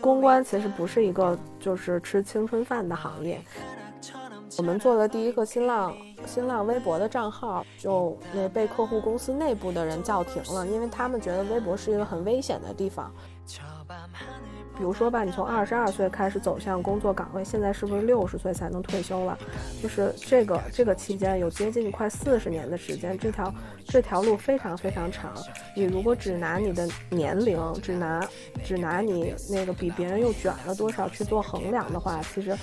公关其实不是一个就是吃青春饭的行业。我们做的第一个新浪新浪微博的账号，就那被客户公司内部的人叫停了，因为他们觉得微博是一个很危险的地方。比如说吧，你从二十二岁开始走向工作岗位，现在是不是六十岁才能退休了？就是这个这个期间有接近快四十年的时间，这条这条路非常非常长。你如果只拿你的年龄，只拿只拿你那个比别人又卷了多少去做衡量的话，其实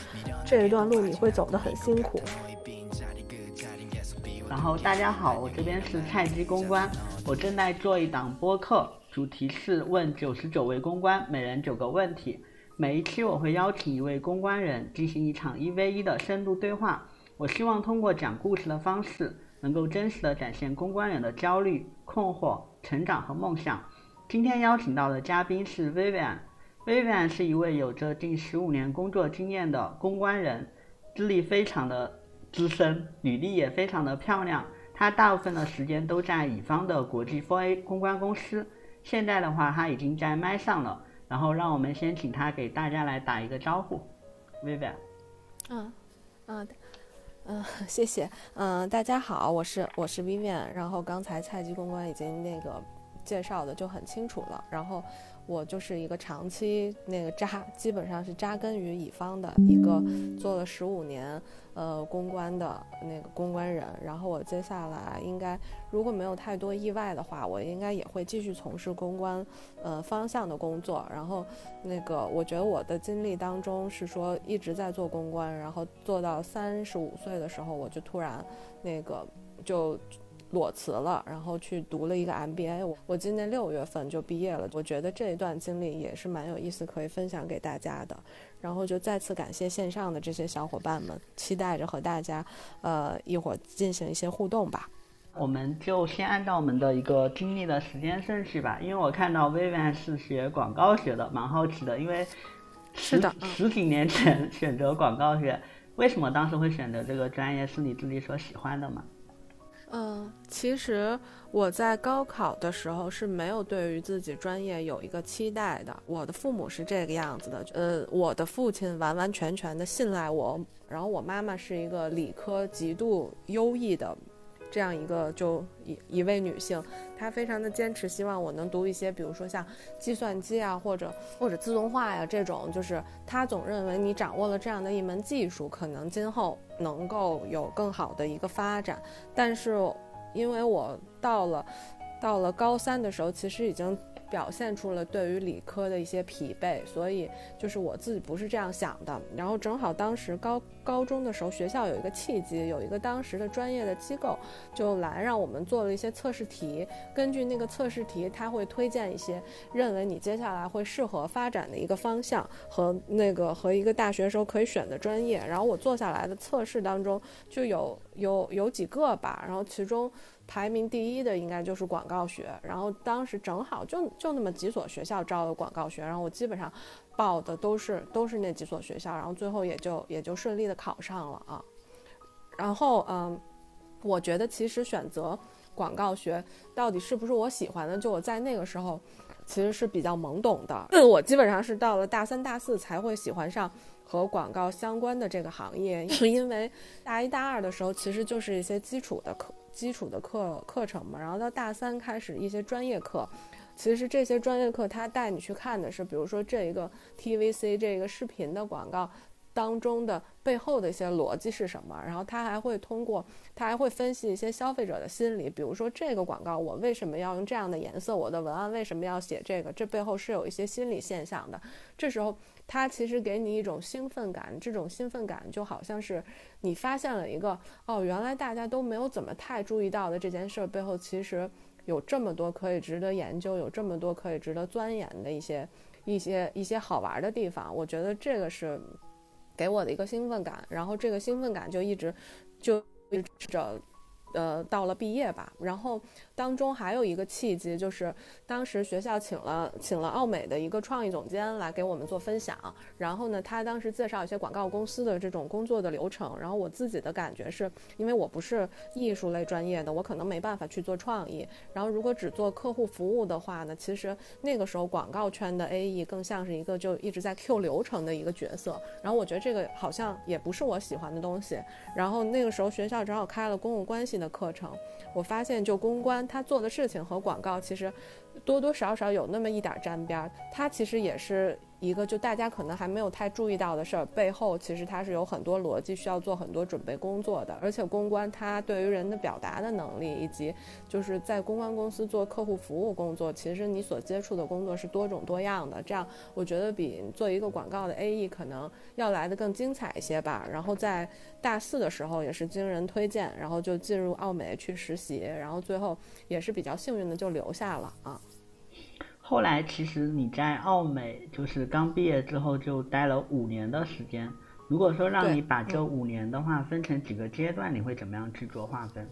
这一段路你会走得很辛苦。然后大家好，我这边是菜鸡公关，我正在做一档播客。主题是问九十九位公关，每人九个问题。每一期我会邀请一位公关人进行一场一 v 一的深度对话。我希望通过讲故事的方式，能够真实的展现公关人的焦虑、困惑、成长和梦想。今天邀请到的嘉宾是 Vivian，Vivian 是一位有着近十五年工作经验的公关人，资历非常的资深，履历也非常的漂亮。她大部分的时间都在乙方的国际 4A 公关公司。现在的话，他已经在麦上了，然后让我们先请他给大家来打一个招呼，Vivian。嗯，嗯，嗯，谢谢。嗯，大家好，我是我是 Vivian。然后刚才菜鸡公关已经那个介绍的就很清楚了。然后我就是一个长期那个扎，基本上是扎根于乙方的一个，做了十五年。呃，公关的那个公关人，然后我接下来应该如果没有太多意外的话，我应该也会继续从事公关呃方向的工作。然后那个我觉得我的经历当中是说一直在做公关，然后做到三十五岁的时候，我就突然那个就裸辞了，然后去读了一个 MBA。我我今年六月份就毕业了，我觉得这一段经历也是蛮有意思，可以分享给大家的。然后就再次感谢线上的这些小伙伴们，期待着和大家，呃，一会儿进行一些互动吧。我们就先按照我们的一个经历的时间顺序吧，因为我看到 Vivian 是学广告学的，蛮好奇的，因为是的，十几年前 选择广告学，为什么当时会选择这个专业？是你自己所喜欢的吗？嗯，其实我在高考的时候是没有对于自己专业有一个期待的。我的父母是这个样子的，呃，我的父亲完完全全的信赖我，然后我妈妈是一个理科极度优异的。这样一个就一一位女性，她非常的坚持，希望我能读一些，比如说像计算机啊，或者或者自动化呀这种，就是她总认为你掌握了这样的一门技术，可能今后能够有更好的一个发展。但是因为我到了到了高三的时候，其实已经。表现出了对于理科的一些疲惫，所以就是我自己不是这样想的。然后正好当时高高中的时候，学校有一个契机，有一个当时的专业的机构就来让我们做了一些测试题，根据那个测试题，他会推荐一些认为你接下来会适合发展的一个方向和那个和一个大学时候可以选的专业。然后我做下来的测试当中就有有有几个吧，然后其中。排名第一的应该就是广告学，然后当时正好就就那么几所学校招了广告学，然后我基本上报的都是都是那几所学校，然后最后也就也就顺利的考上了啊。然后嗯，我觉得其实选择广告学到底是不是我喜欢的，就我在那个时候其实是比较懵懂的，我基本上是到了大三大四才会喜欢上和广告相关的这个行业，因为大一大二的时候其实就是一些基础的课。基础的课课程嘛，然后到大三开始一些专业课，其实这些专业课他带你去看的是，比如说这一个 TVC 这个视频的广告当中的背后的一些逻辑是什么，然后他还会通过他还会分析一些消费者的心理，比如说这个广告我为什么要用这样的颜色，我的文案为什么要写这个，这背后是有一些心理现象的，这时候。它其实给你一种兴奋感，这种兴奋感就好像是你发现了一个哦，原来大家都没有怎么太注意到的这件事背后，其实有这么多可以值得研究，有这么多可以值得钻研的一些一些一些好玩的地方。我觉得这个是给我的一个兴奋感，然后这个兴奋感就一直就一直着，呃，到了毕业吧。然后当中还有一个契机，就是当时学校请了请了奥美的一个创意总监来给我们做分享，然后呢，他当时介绍一些广告公司的这种工作的流程，然后我自己的感觉是，因为我不是艺术类专业的，我可能没办法去做创意，然后如果只做客户服务的话呢，其实那个时候广告圈的 AE 更像是一个就一直在 Q 流程的一个角色，然后我觉得这个好像也不是我喜欢的东西，然后那个时候学校正好开了公共关系的课程，我发现就公关他做的事情和广告其实多多少少有那么一点沾边儿，他其实也是。一个就大家可能还没有太注意到的事儿，背后其实它是有很多逻辑，需要做很多准备工作的。而且公关它对于人的表达的能力，以及就是在公关公司做客户服务工作，其实你所接触的工作是多种多样的。这样我觉得比做一个广告的 AE 可能要来的更精彩一些吧。然后在大四的时候也是经人推荐，然后就进入奥美去实习，然后最后也是比较幸运的就留下了啊。后来其实你在澳美就是刚毕业之后就待了五年的时间。如果说让你把这五年的话分成几个阶段，你会怎么样去做划分？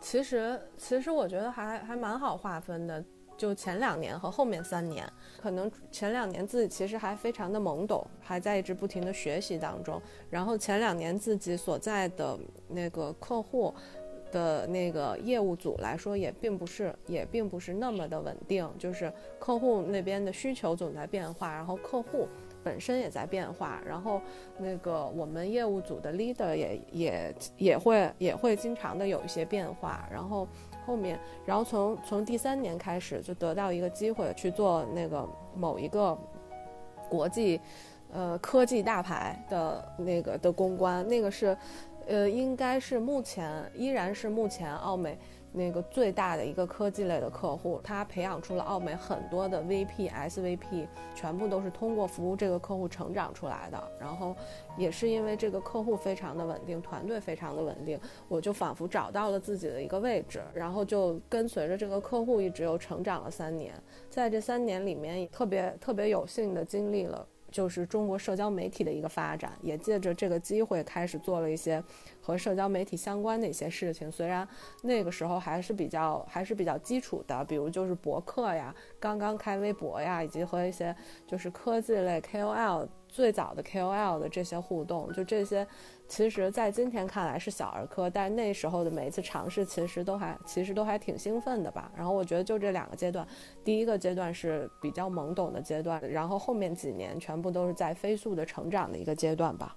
其实其实我觉得还还蛮好划分的，就前两年和后面三年，可能前两年自己其实还非常的懵懂，还在一直不停的学习当中。然后前两年自己所在的那个客户。的那个业务组来说，也并不是，也并不是那么的稳定，就是客户那边的需求总在变化，然后客户本身也在变化，然后那个我们业务组的 leader 也也也会也会经常的有一些变化，然后后面，然后从从第三年开始就得到一个机会去做那个某一个国际呃科技大牌的那个的公关，那个是。呃，应该是目前依然是目前奥美那个最大的一个科技类的客户，他培养出了奥美很多的 VP、SVP，全部都是通过服务这个客户成长出来的。然后也是因为这个客户非常的稳定，团队非常的稳定，我就仿佛找到了自己的一个位置，然后就跟随着这个客户一直又成长了三年。在这三年里面，特别特别有幸的经历了。就是中国社交媒体的一个发展，也借着这个机会开始做了一些和社交媒体相关的一些事情。虽然那个时候还是比较还是比较基础的，比如就是博客呀，刚刚开微博呀，以及和一些就是科技类 KOL 最早的 KOL 的这些互动，就这些。其实，在今天看来是小儿科，但那时候的每一次尝试，其实都还其实都还挺兴奋的吧。然后我觉得就这两个阶段，第一个阶段是比较懵懂的阶段，然后后面几年全部都是在飞速的成长的一个阶段吧。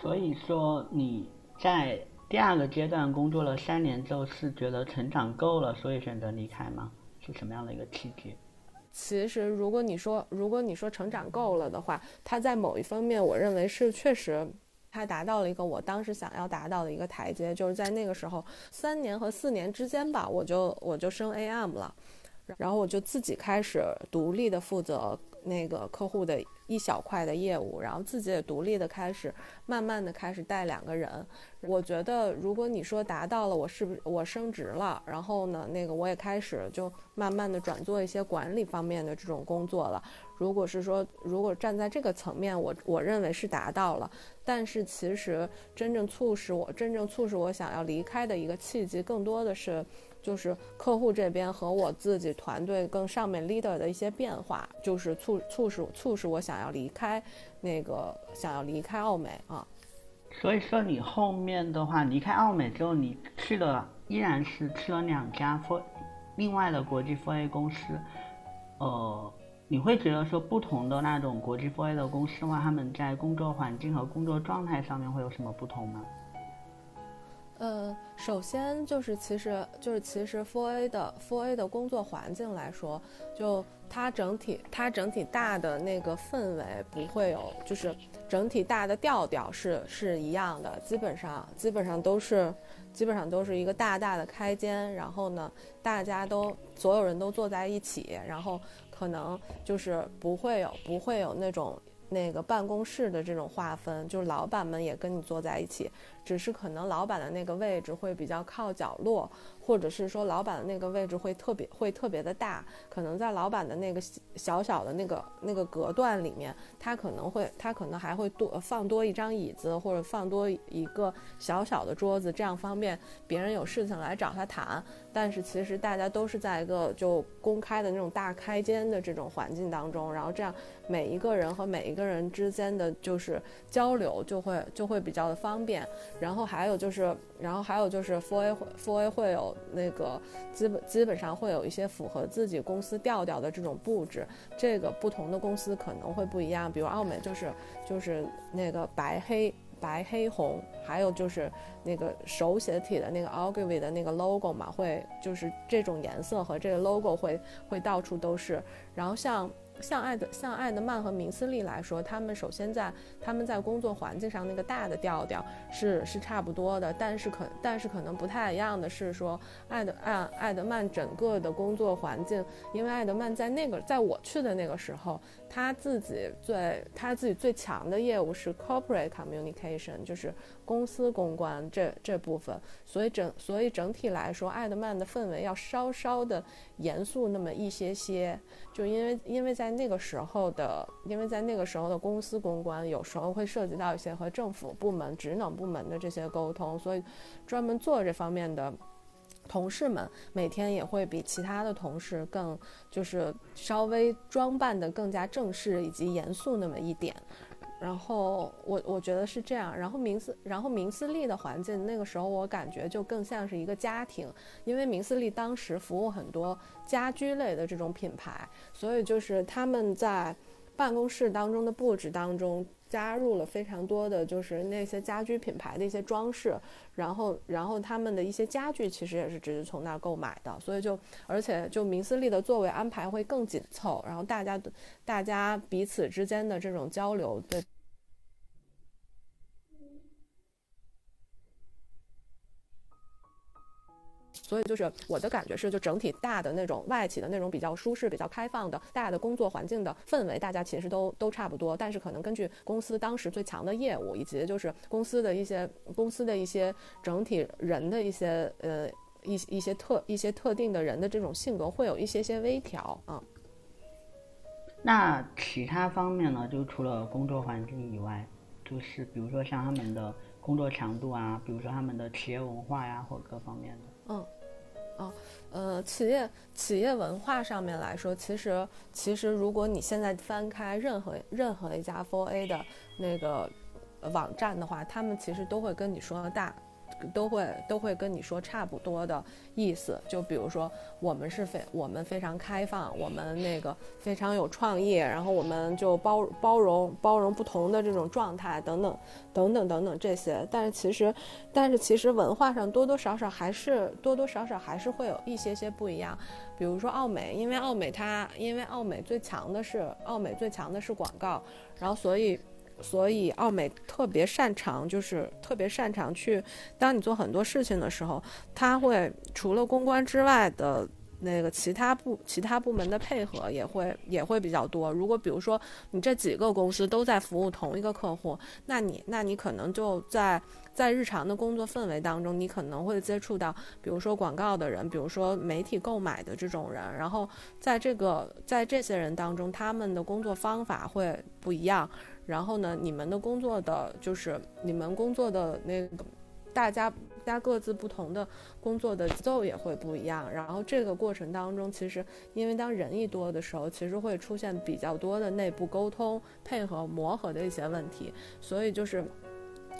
所以说你在第二个阶段工作了三年之后，是觉得成长够了，所以选择离开吗？是什么样的一个契机？其实，如果你说如果你说成长够了的话，他在某一方面，我认为是确实。他达到了一个我当时想要达到的一个台阶，就是在那个时候三年和四年之间吧，我就我就升 AM 了，然后我就自己开始独立的负责那个客户的一小块的业务，然后自己也独立的开始慢慢的开始带两个人。我觉得如果你说达到了，我是不是我升职了？然后呢，那个我也开始就慢慢的转做一些管理方面的这种工作了。如果是说，如果站在这个层面，我我认为是达到了。但是其实真正促使我真正促使我想要离开的一个契机，更多的是就是客户这边和我自己团队更上面 leader 的一些变化，就是促促使促使我想要离开那个想要离开奥美啊。所以说你后面的话离开奥美之后，你去了依然是去了两家或另外的国际 for A 公司，呃。你会觉得说不同的那种国际 4A 的公司的话，他们在工作环境和工作状态上面会有什么不同吗？呃，首先就是其实就是其实 4A 的 4A 的工作环境来说，就它整体它整体大的那个氛围不会有，就是整体大的调调是是一样的，基本上基本上都是基本上都是一个大大的开间，然后呢，大家都所有人都坐在一起，然后。可能就是不会有不会有那种那个办公室的这种划分，就是老板们也跟你坐在一起，只是可能老板的那个位置会比较靠角落，或者是说老板的那个位置会特别会特别的大，可能在老板的那个小小的那个那个隔断里面，他可能会他可能还会多放多一张椅子，或者放多一个小小的桌子，这样方便别人有事情来找他谈。但是其实大家都是在一个就公开的那种大开间的这种环境当中，然后这样每一个人和每一个人之间的就是交流就会就会比较的方便。然后还有就是，然后还有就是 f o r A f o r A 会有那个基本基本上会有一些符合自己公司调调的这种布置。这个不同的公司可能会不一样，比如奥美就是就是那个白黑。白黑红，还有就是那个手写体的那个 Ogilvy 的那个 logo 嘛，会就是这种颜色和这个 logo 会会到处都是。然后像。像爱德像爱德曼和明斯利来说，他们首先在他们在工作环境上那个大的调调是是差不多的，但是可但是可能不太一样的是说，爱德爱爱德曼整个的工作环境，因为爱德曼在那个在我去的那个时候，他自己最他自己最强的业务是 corporate communication，就是公司公关这这部分，所以整所以整体来说，爱德曼的氛围要稍稍的严肃那么一些些，就因为因为在。那个时候的，因为在那个时候的公司公关，有时候会涉及到一些和政府部门、职能部门的这些沟通，所以专门做这方面的同事们，每天也会比其他的同事更，就是稍微装扮的更加正式以及严肃那么一点。然后我我觉得是这样，然后明斯然后明斯利的环境那个时候我感觉就更像是一个家庭，因为明斯利当时服务很多家居类的这种品牌，所以就是他们在办公室当中的布置当中加入了非常多的就是那些家居品牌的一些装饰，然后然后他们的一些家具其实也是直接从那儿购买的，所以就而且就明斯利的座位安排会更紧凑，然后大家大家彼此之间的这种交流的。所以就是我的感觉是，就整体大的那种外企的那种比较舒适、比较开放的大的工作环境的氛围，大家其实都都差不多。但是可能根据公司当时最强的业务，以及就是公司的一些公司的一些整体人的一些呃一一些特一些特定的人的这种性格，会有一些些微调啊。那其他方面呢？就除了工作环境以外，就是比如说像他们的工作强度啊，比如说他们的企业文化呀，或各方面的。嗯，啊，呃，企业企业文化上面来说，其实其实如果你现在翻开任何任何一家 FOA 的那个网站的话，他们其实都会跟你说大。都会都会跟你说差不多的意思，就比如说我们是非我们非常开放，我们那个非常有创意，然后我们就包包容包容不同的这种状态等等等等等等这些。但是其实但是其实文化上多多少少还是多多少少还是会有一些些不一样。比如说奥美，因为奥美它因为奥美最强的是奥美最强的是广告，然后所以。所以奥美特别擅长，就是特别擅长去，当你做很多事情的时候，他会除了公关之外的那个其他部其他部门的配合也会也会比较多。如果比如说你这几个公司都在服务同一个客户，那你那你可能就在在日常的工作氛围当中，你可能会接触到，比如说广告的人，比如说媒体购买的这种人，然后在这个在这些人当中，他们的工作方法会不一样。然后呢，你们的工作的就是你们工作的那个，大家家各自不同的工作的节奏也会不一样。然后这个过程当中，其实因为当人一多的时候，其实会出现比较多的内部沟通、配合、磨合的一些问题。所以就是，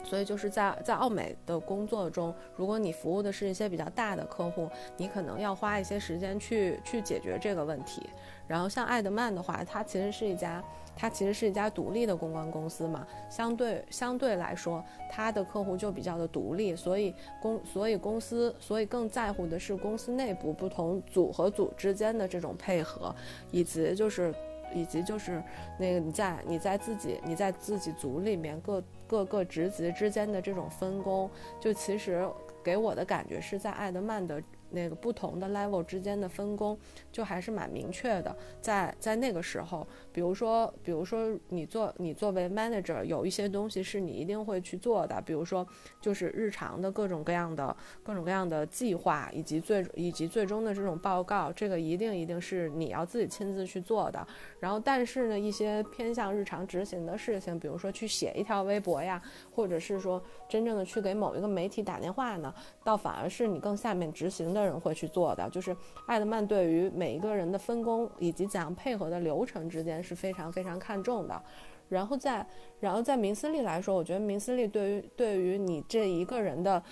所以就是在在奥美的工作中，如果你服务的是一些比较大的客户，你可能要花一些时间去去解决这个问题。然后像爱德曼的话，它其实是一家。它其实是一家独立的公关公司嘛，相对相对来说，它的客户就比较的独立，所以公所以公司所以更在乎的是公司内部不同组和组之间的这种配合，以及就是以及就是那个你在你在自己你在自己组里面各各个职级之间的这种分工，就其实给我的感觉是在爱德曼的那个不同的 level 之间的分工就还是蛮明确的。在在那个时候，比如说，比如说你做你作为 manager，有一些东西是你一定会去做的，比如说就是日常的各种各样的各种各样的计划，以及最以及最终的这种报告，这个一定一定是你要自己亲自去做的。然后，但是呢，一些偏向日常执行的事情，比如说去写一条微博呀，或者是说真正的去给某一个媒体打电话呢，倒反而是你更下面执行的人会去做的。就是艾德曼对于每一个人的分工以及怎样配合的流程之间是非常非常看重的。然后在然后在明斯利来说，我觉得明斯利对于对于你这一个人的。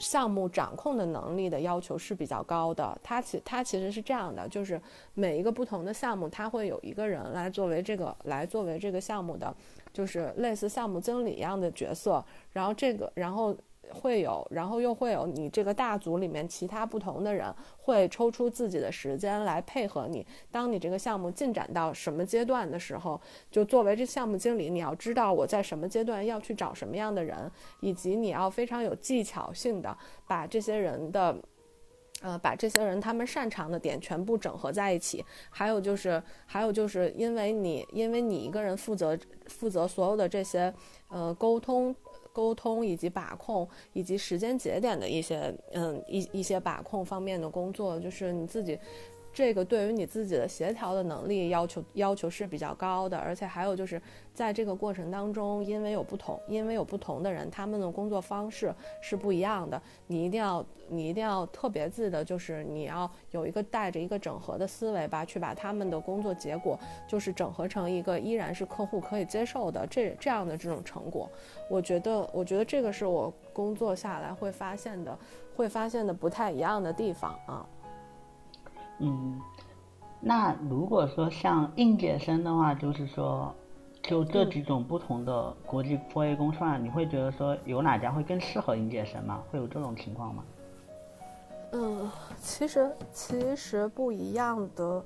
项目掌控的能力的要求是比较高的，它其它其实是这样的，就是每一个不同的项目，它会有一个人来作为这个来作为这个项目的，就是类似项目经理一样的角色，然后这个然后。会有，然后又会有你这个大组里面其他不同的人会抽出自己的时间来配合你。当你这个项目进展到什么阶段的时候，就作为这项目经理，你要知道我在什么阶段要去找什么样的人，以及你要非常有技巧性的把这些人的，呃，把这些人他们擅长的点全部整合在一起。还有就是，还有就是因为你因为你一个人负责负责所有的这些呃沟通。沟通以及把控，以及时间节点的一些，嗯，一一些把控方面的工作，就是你自己。这个对于你自己的协调的能力要求要求是比较高的，而且还有就是在这个过程当中，因为有不同，因为有不同的人，他们的工作方式是不一样的，你一定要你一定要特别记得，就是你要有一个带着一个整合的思维吧，去把他们的工作结果就是整合成一个依然是客户可以接受的这这样的这种成果。我觉得，我觉得这个是我工作下来会发现的，会发现的不太一样的地方啊。嗯，那如果说像应届生的话，就是说，就这几种不同的国际 4A 公司，你会觉得说有哪家会更适合应届生吗？会有这种情况吗？嗯，其实其实不一样的，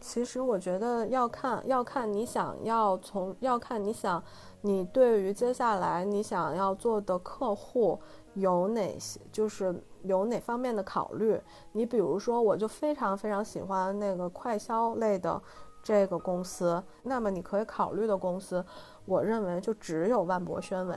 其实我觉得要看要看你想要从要看你想你对于接下来你想要做的客户有哪些，就是。有哪方面的考虑？你比如说，我就非常非常喜欢那个快销类的这个公司，那么你可以考虑的公司，我认为就只有万博宣伟，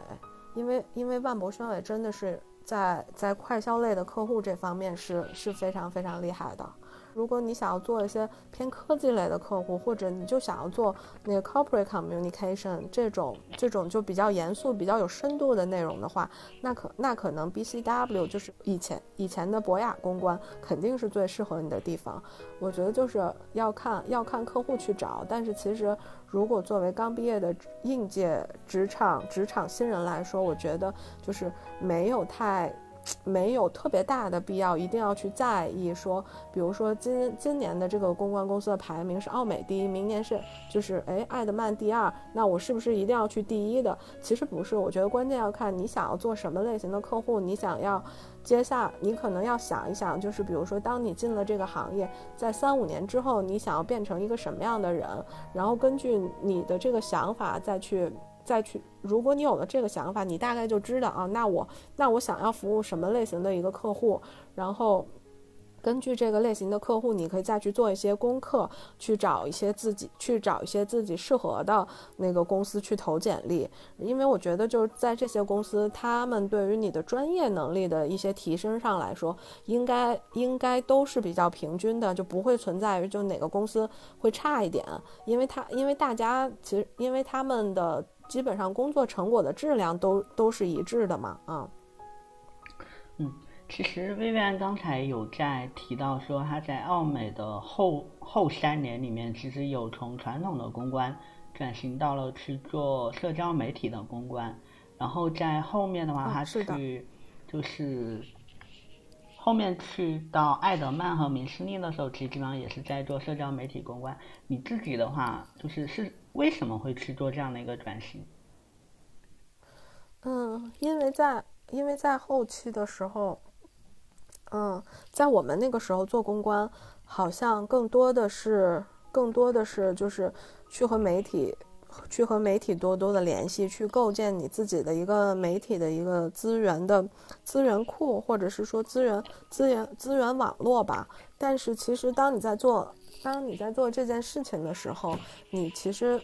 因为因为万博宣伟真的是在在快销类的客户这方面是是非常非常厉害的。如果你想要做一些偏科技类的客户，或者你就想要做那个 corporate communication 这种这种就比较严肃、比较有深度的内容的话，那可那可能 BCW 就是以前以前的博雅公关肯定是最适合你的地方。我觉得就是要看要看客户去找，但是其实如果作为刚毕业的应届职场职场新人来说，我觉得就是没有太。没有特别大的必要，一定要去在意说，比如说今今年的这个公关公司的排名是奥美第一，明年是就是哎爱德曼第二，那我是不是一定要去第一的？其实不是，我觉得关键要看你想要做什么类型的客户，你想要接下，你可能要想一想，就是比如说当你进了这个行业，在三五年之后，你想要变成一个什么样的人，然后根据你的这个想法再去。再去，如果你有了这个想法，你大概就知道啊，那我那我想要服务什么类型的一个客户，然后根据这个类型的客户，你可以再去做一些功课，去找一些自己去找一些自己适合的那个公司去投简历，因为我觉得就是在这些公司，他们对于你的专业能力的一些提升上来说，应该应该都是比较平均的，就不会存在于就哪个公司会差一点，因为他因为大家其实因为他们的。基本上工作成果的质量都都是一致的嘛，啊，嗯，其实薇薇安刚才有在提到说，他在奥美的后后三年里面，其实有从传统的公关转型到了去做社交媒体的公关，然后在后面的话，他去就是后面去到艾德曼和明斯利的时候，其实基本上也是在做社交媒体公关。你自己的话，就是是。为什么会去做这样的一个转型？嗯，因为在因为在后期的时候，嗯，在我们那个时候做公关，好像更多的是更多的是就是去和媒体去和媒体多多的联系，去构建你自己的一个媒体的一个资源的资源库，或者是说资源资源资源网络吧。但是其实当你在做当你在做这件事情的时候，你其实，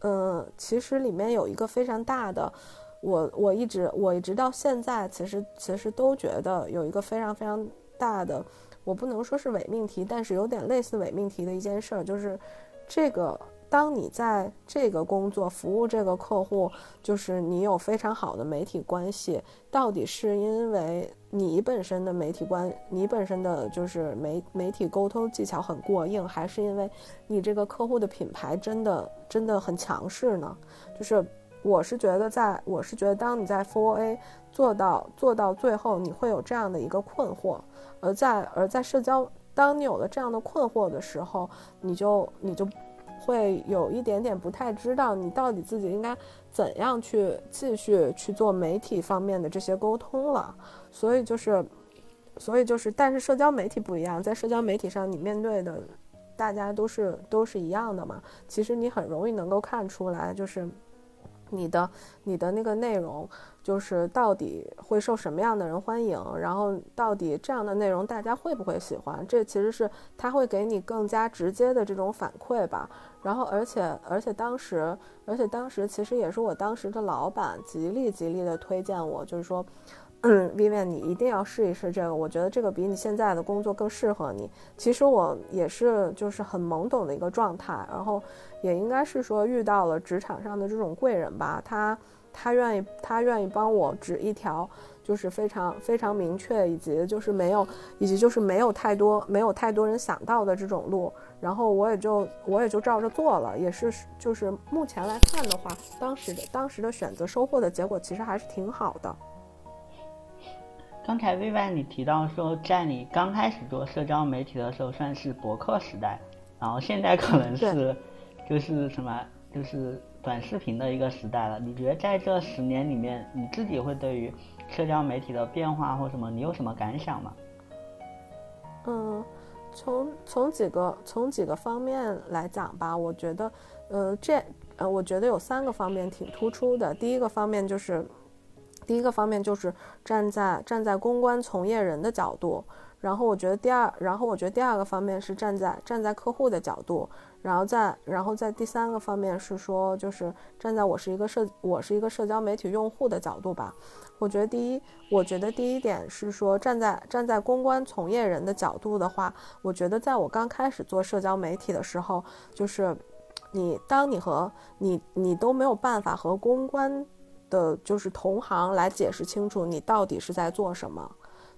嗯，其实里面有一个非常大的，我我一直我一直到现在，其实其实都觉得有一个非常非常大的，我不能说是伪命题，但是有点类似伪命题的一件事儿，就是这个。当你在这个工作服务这个客户，就是你有非常好的媒体关系，到底是因为你本身的媒体关，你本身的就是媒媒体沟通技巧很过硬，还是因为你这个客户的品牌真的真的很强势呢？就是我是觉得，在我是觉得，当你在 Four A 做到做到最后，你会有这样的一个困惑，而在而在社交，当你有了这样的困惑的时候，你就你就。会有一点点不太知道你到底自己应该怎样去继续去做媒体方面的这些沟通了，所以就是，所以就是，但是社交媒体不一样，在社交媒体上你面对的大家都是都是一样的嘛，其实你很容易能够看出来，就是你的你的那个内容。就是到底会受什么样的人欢迎，然后到底这样的内容大家会不会喜欢？这其实是他会给你更加直接的这种反馈吧。然后，而且而且当时，而且当时其实也是我当时的老板极力极力的推荐我，就是说，嗯，Vivian，你一定要试一试这个，我觉得这个比你现在的工作更适合你。其实我也是就是很懵懂的一个状态，然后也应该是说遇到了职场上的这种贵人吧，他。他愿意，他愿意帮我指一条，就是非常非常明确，以及就是没有，以及就是没有太多没有太多人想到的这种路，然后我也就我也就照着做了，也是就是目前来看的话，当时的当时的选择收获的结果其实还是挺好的。刚才 v i 你提到说，在你刚开始做社交媒体的时候算是博客时代，然后现在可能是就是什么就是。短视频的一个时代了，你觉得在这十年里面，你自己会对于社交媒体的变化或什么，你有什么感想吗？嗯，从从几个从几个方面来讲吧，我觉得，呃，这呃，我觉得有三个方面挺突出的。第一个方面就是，第一个方面就是站在站在公关从业人的角度，然后我觉得第二，然后我觉得第二个方面是站在站在客户的角度。然后再，然后在第三个方面是说，就是站在我是一个社，我是一个社交媒体用户的角度吧。我觉得第一，我觉得第一点是说，站在站在公关从业人的角度的话，我觉得在我刚开始做社交媒体的时候，就是你当你和你你都没有办法和公关的，就是同行来解释清楚你到底是在做什么，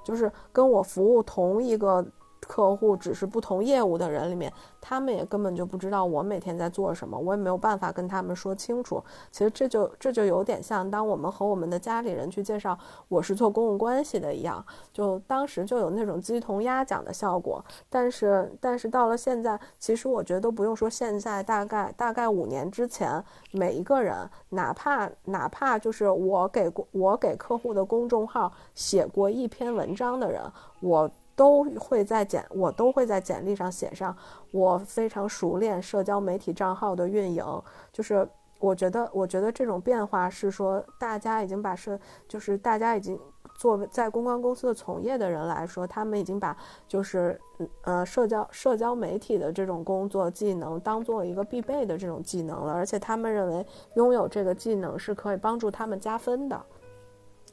就是跟我服务同一个。客户只是不同业务的人里面，他们也根本就不知道我每天在做什么，我也没有办法跟他们说清楚。其实这就这就有点像当我们和我们的家里人去介绍我是做公共关系的一样，就当时就有那种鸡同鸭讲的效果。但是但是到了现在，其实我觉得都不用说现在，大概大概五年之前，每一个人，哪怕哪怕就是我给我给客户的公众号写过一篇文章的人，我。都会在简，我都会在简历上写上，我非常熟练社交媒体账号的运营。就是我觉得，我觉得这种变化是说，大家已经把社，就是大家已经作为在公关公司的从业的人来说，他们已经把就是呃社交社交媒体的这种工作技能当做一个必备的这种技能了，而且他们认为拥有这个技能是可以帮助他们加分的。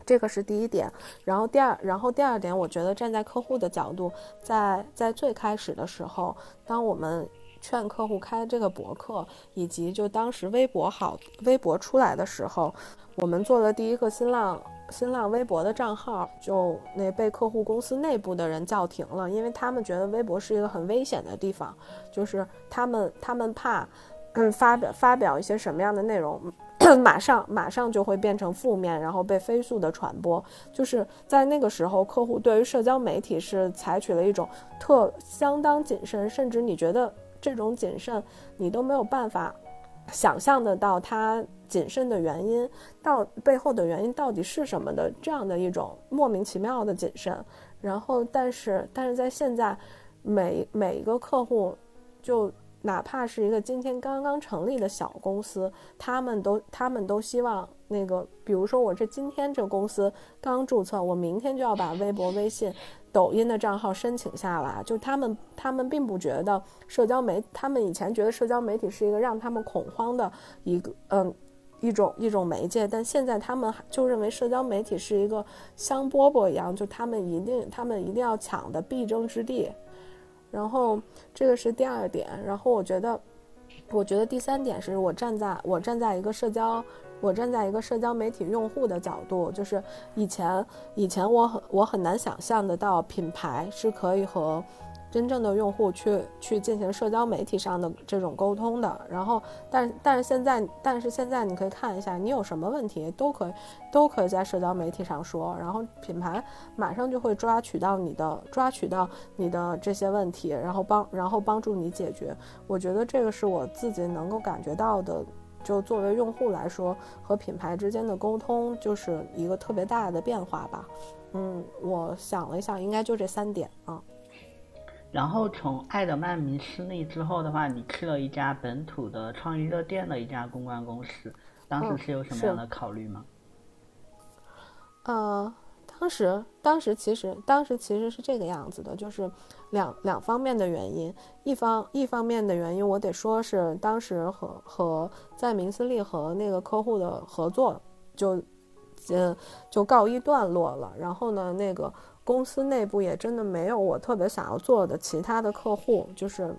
这个是第一点，然后第二，然后第二点，我觉得站在客户的角度，在在最开始的时候，当我们劝客户开这个博客，以及就当时微博好，微博出来的时候，我们做了第一个新浪新浪微博的账号，就那被客户公司内部的人叫停了，因为他们觉得微博是一个很危险的地方，就是他们他们怕，嗯，发表发表一些什么样的内容。马上马上就会变成负面，然后被飞速的传播。就是在那个时候，客户对于社交媒体是采取了一种特相当谨慎，甚至你觉得这种谨慎，你都没有办法想象得到他谨慎的原因，到背后的原因到底是什么的这样的一种莫名其妙的谨慎。然后，但是但是在现在，每每一个客户就。哪怕是一个今天刚刚成立的小公司，他们都他们都希望那个，比如说我这今天这公司刚注册，我明天就要把微博、微信、抖音的账号申请下来。就他们他们并不觉得社交媒，他们以前觉得社交媒体是一个让他们恐慌的一个嗯一种一种媒介，但现在他们就认为社交媒体是一个香饽饽一样，就他们一定他们一定要抢的必争之地。然后这个是第二点，然后我觉得，我觉得第三点是我站在我站在一个社交，我站在一个社交媒体用户的角度，就是以前以前我很我很难想象得到品牌是可以和。真正的用户去去进行社交媒体上的这种沟通的，然后，但但是现在，但是现在你可以看一下，你有什么问题都可以都可以在社交媒体上说，然后品牌马上就会抓取到你的抓取到你的这些问题，然后帮然后帮助你解决。我觉得这个是我自己能够感觉到的，就作为用户来说，和品牌之间的沟通就是一个特别大的变化吧。嗯，我想了一下，应该就这三点啊。然后从爱德曼迷失利之后的话，你去了一家本土的创意热电的一家公关公司，当时是有什么样的考虑吗？呃，当时当时其实当时其实是这个样子的，就是两两方面的原因，一方一方面的原因，我得说是当时和和在明斯利和那个客户的合作就，嗯，就告一段落了。然后呢，那个。公司内部也真的没有我特别想要做的其他的客户，就是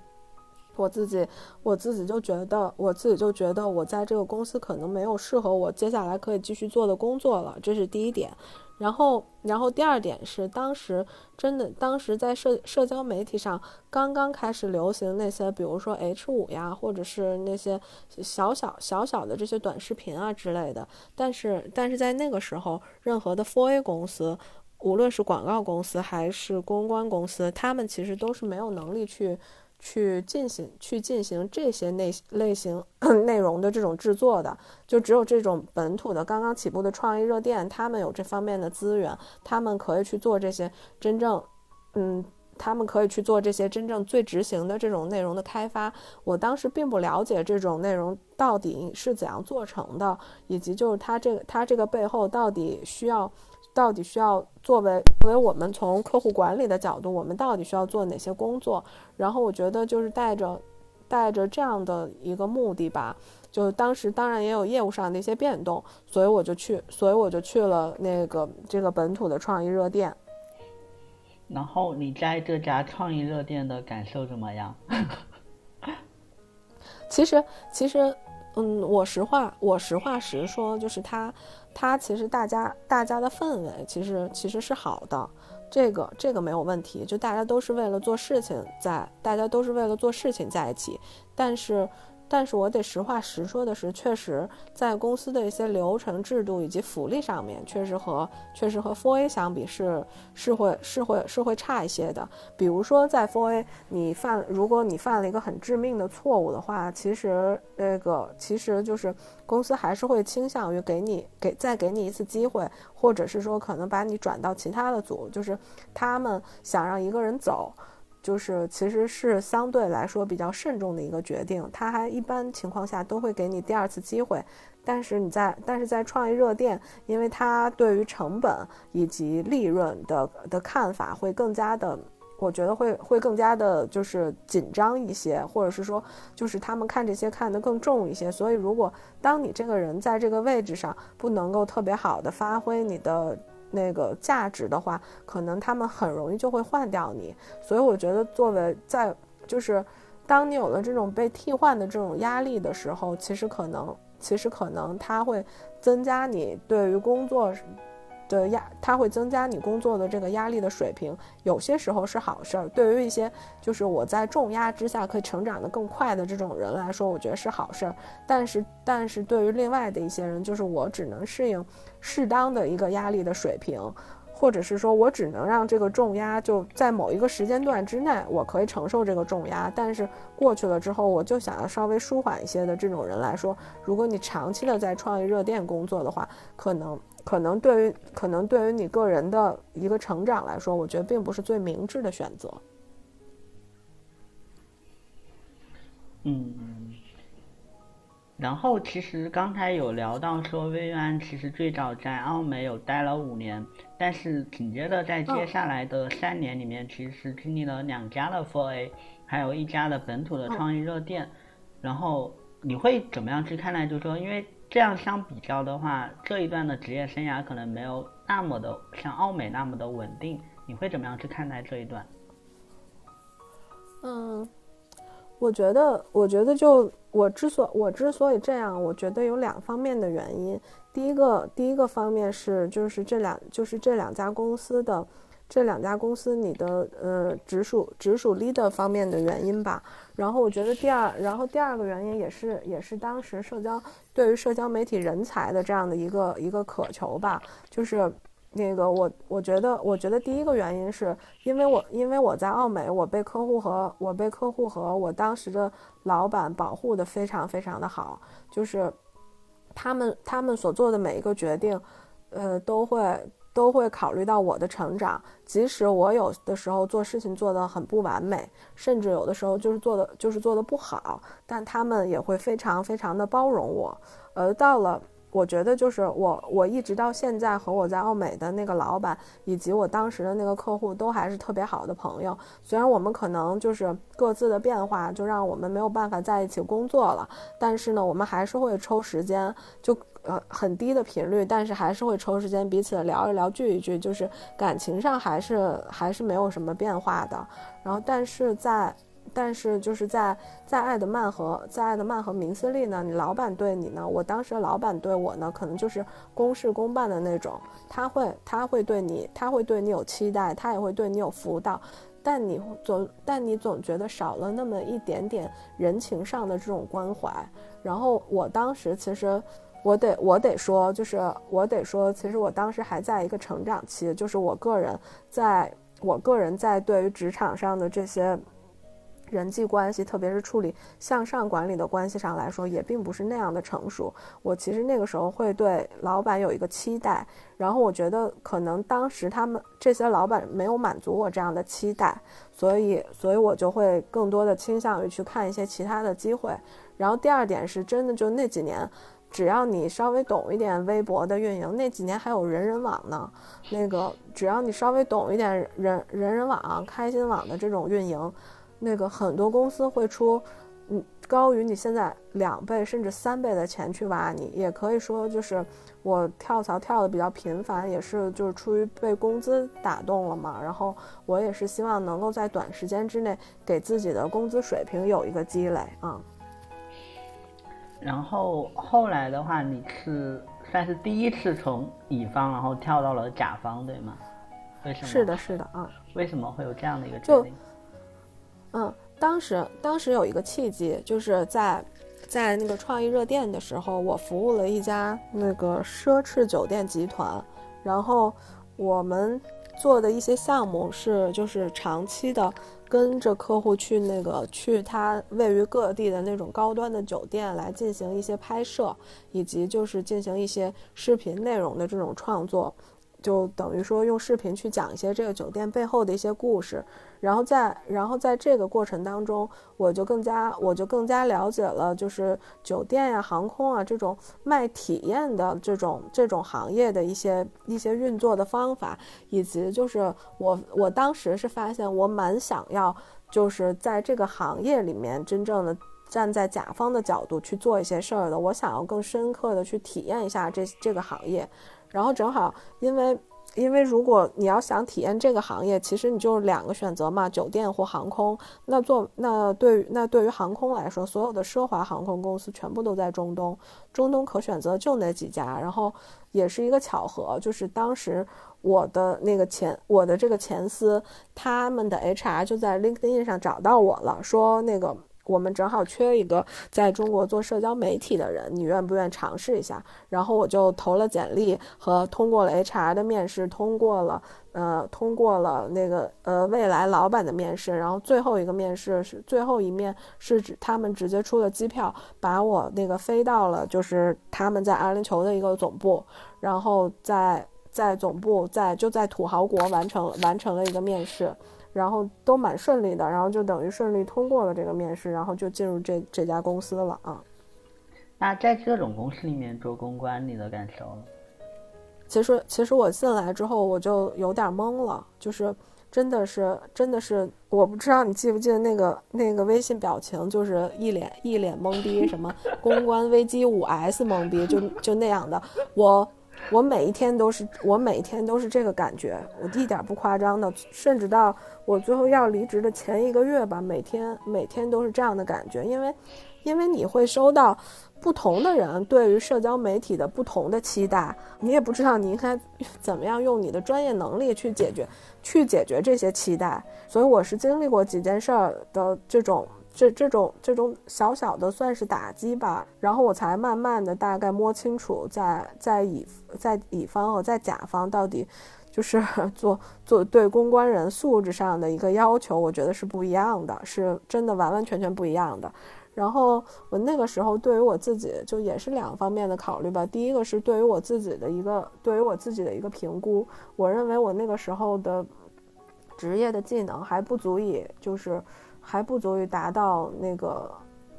我自己，我自己就觉得，我自己就觉得我在这个公司可能没有适合我接下来可以继续做的工作了，这是第一点。然后，然后第二点是，当时真的，当时在社社交媒体上刚刚开始流行那些，比如说 H 五呀，或者是那些小小小小的这些短视频啊之类的。但是，但是在那个时候，任何的 4A 公司。无论是广告公司还是公关公司，他们其实都是没有能力去去进行去进行这些内类型 内容的这种制作的。就只有这种本土的刚刚起步的创意热电，他们有这方面的资源，他们可以去做这些真正，嗯，他们可以去做这些真正最执行的这种内容的开发。我当时并不了解这种内容到底是怎样做成的，以及就是它这个它这个背后到底需要。到底需要作为作为我们从客户管理的角度，我们到底需要做哪些工作？然后我觉得就是带着带着这样的一个目的吧，就当时当然也有业务上的一些变动，所以我就去，所以我就去了那个这个本土的创意热店。然后你在这家创意热店的感受怎么样？其实其实，嗯，我实话我实话实说，就是他。他其实大家大家的氛围其实其实是好的，这个这个没有问题，就大家都是为了做事情在，大家都是为了做事情在一起，但是。但是我得实话实说的是，确实在公司的一些流程制度以及福利上面，确实和确实和 Four A 相比是是会是会是会差一些的。比如说在 Four A，你犯如果你犯了一个很致命的错误的话，其实那个其实就是公司还是会倾向于给你给再给你一次机会，或者是说可能把你转到其他的组，就是他们想让一个人走。就是其实是相对来说比较慎重的一个决定，他还一般情况下都会给你第二次机会，但是你在但是在创意热店，因为他对于成本以及利润的的看法会更加的，我觉得会会更加的就是紧张一些，或者是说就是他们看这些看得更重一些，所以如果当你这个人在这个位置上不能够特别好的发挥你的。那个价值的话，可能他们很容易就会换掉你，所以我觉得作为在就是，当你有了这种被替换的这种压力的时候，其实可能其实可能他会增加你对于工作。的压，它会增加你工作的这个压力的水平，有些时候是好事儿。对于一些就是我在重压之下可以成长得更快的这种人来说，我觉得是好事儿。但是，但是对于另外的一些人，就是我只能适应适当的一个压力的水平，或者是说我只能让这个重压就在某一个时间段之内，我可以承受这个重压。但是过去了之后，我就想要稍微舒缓一些的这种人来说，如果你长期的在创意热店工作的话，可能。可能对于可能对于你个人的一个成长来说，我觉得并不是最明智的选择。嗯嗯。然后其实刚才有聊到说，薇薇安其实最早在澳美有待了五年，但是紧接着在接下来的三年里面，其实是经历了两家的 Four A，还有一家的本土的创意热店。然后你会怎么样去看待？就是说，因为这样相比较的话，这一段的职业生涯可能没有那么的像奥美那么的稳定。你会怎么样去看待这一段？嗯，我觉得，我觉得就。我之所我之所以这样，我觉得有两方面的原因。第一个，第一个方面是就是这两就是这两家公司的这两家公司你的呃直属直属 leader 方面的原因吧。然后我觉得第二，然后第二个原因也是也是当时社交对于社交媒体人才的这样的一个一个渴求吧，就是。那个我我觉得我觉得第一个原因是因为我因为我在奥美，我被客户和我被客户和我当时的老板保护的非常非常的好，就是他们他们所做的每一个决定，呃，都会都会考虑到我的成长，即使我有的时候做事情做得很不完美，甚至有的时候就是做的就是做的不好，但他们也会非常非常的包容我，而到了。我觉得就是我，我一直到现在和我在奥美的那个老板，以及我当时的那个客户都还是特别好的朋友。虽然我们可能就是各自的变化，就让我们没有办法在一起工作了，但是呢，我们还是会抽时间，就呃很低的频率，但是还是会抽时间彼此聊一聊、聚一聚，就是感情上还是还是没有什么变化的。然后，但是在。但是就是在在爱德曼和在爱德曼和明斯利呢，你老板对你呢，我当时老板对我呢，可能就是公事公办的那种，他会他会对你，他会对你有期待，他也会对你有辅导，但你总但你总觉得少了那么一点点人情上的这种关怀。然后我当时其实我得我得说，就是我得说，其实我当时还在一个成长期，就是我个人在我个人在对于职场上的这些。人际关系，特别是处理向上管理的关系上来说，也并不是那样的成熟。我其实那个时候会对老板有一个期待，然后我觉得可能当时他们这些老板没有满足我这样的期待，所以，所以我就会更多的倾向于去看一些其他的机会。然后第二点是真的，就那几年，只要你稍微懂一点微博的运营，那几年还有人人网呢。那个只要你稍微懂一点人人人网、开心网的这种运营。那个很多公司会出，嗯，高于你现在两倍甚至三倍的钱去挖你，也可以说就是我跳槽跳的比较频繁，也是就是出于被工资打动了嘛。然后我也是希望能够在短时间之内给自己的工资水平有一个积累啊。然后后来的话，你是算是第一次从乙方然后跳到了甲方，对吗？为什么？是的，是的啊。为什么会有这样的一个决定？嗯，当时当时有一个契机，就是在在那个创意热店的时候，我服务了一家那个奢侈酒店集团，然后我们做的一些项目是就是长期的跟着客户去那个去他位于各地的那种高端的酒店来进行一些拍摄，以及就是进行一些视频内容的这种创作。就等于说用视频去讲一些这个酒店背后的一些故事，然后在然后在这个过程当中，我就更加我就更加了解了，就是酒店呀、航空啊这种卖体验的这种这种行业的一些一些运作的方法，以及就是我我当时是发现我蛮想要，就是在这个行业里面真正的站在甲方的角度去做一些事儿的，我想要更深刻的去体验一下这这个行业。然后正好，因为因为如果你要想体验这个行业，其实你就两个选择嘛，酒店或航空。那做那对于那对于航空来说，所有的奢华航空公司全部都在中东，中东可选择就那几家。然后也是一个巧合，就是当时我的那个前我的这个前司，他们的 HR 就在 LinkedIn 上找到我了，说那个。我们正好缺一个在中国做社交媒体的人，你愿不愿意尝试一下？然后我就投了简历和通过了 HR 的面试，通过了呃通过了那个呃未来老板的面试，然后最后一个面试是最后一面是指他们直接出了机票，把我那个飞到了就是他们在阿联酋的一个总部，然后在在总部在就在土豪国完成完成了一个面试。然后都蛮顺利的，然后就等于顺利通过了这个面试，然后就进入这这家公司了啊。那在这种公司里面做公关，你的感受？其实，其实我进来之后我就有点懵了，就是真的是，真的是，我不知道你记不记得那个那个微信表情，就是一脸一脸懵逼，什么公关危机五 S 懵逼，就就那样的。我我每一天都是，我每一天都是这个感觉，我一点不夸张的，甚至到我最后要离职的前一个月吧，每天每天都是这样的感觉，因为因为你会收到。不同的人对于社交媒体的不同的期待，你也不知道你应该 怎么样用你的专业能力去解决，去解决这些期待。所以我是经历过几件事儿的这种这这种这种小小的算是打击吧，然后我才慢慢的大概摸清楚在在乙在乙方和在甲方到底就是 做做对公关人素质上的一个要求，我觉得是不一样的，是真的完完全全不一样的。然后我那个时候对于我自己就也是两方面的考虑吧。第一个是对于我自己的一个对于我自己的一个评估，我认为我那个时候的职业的技能还不足以，就是还不足以达到那个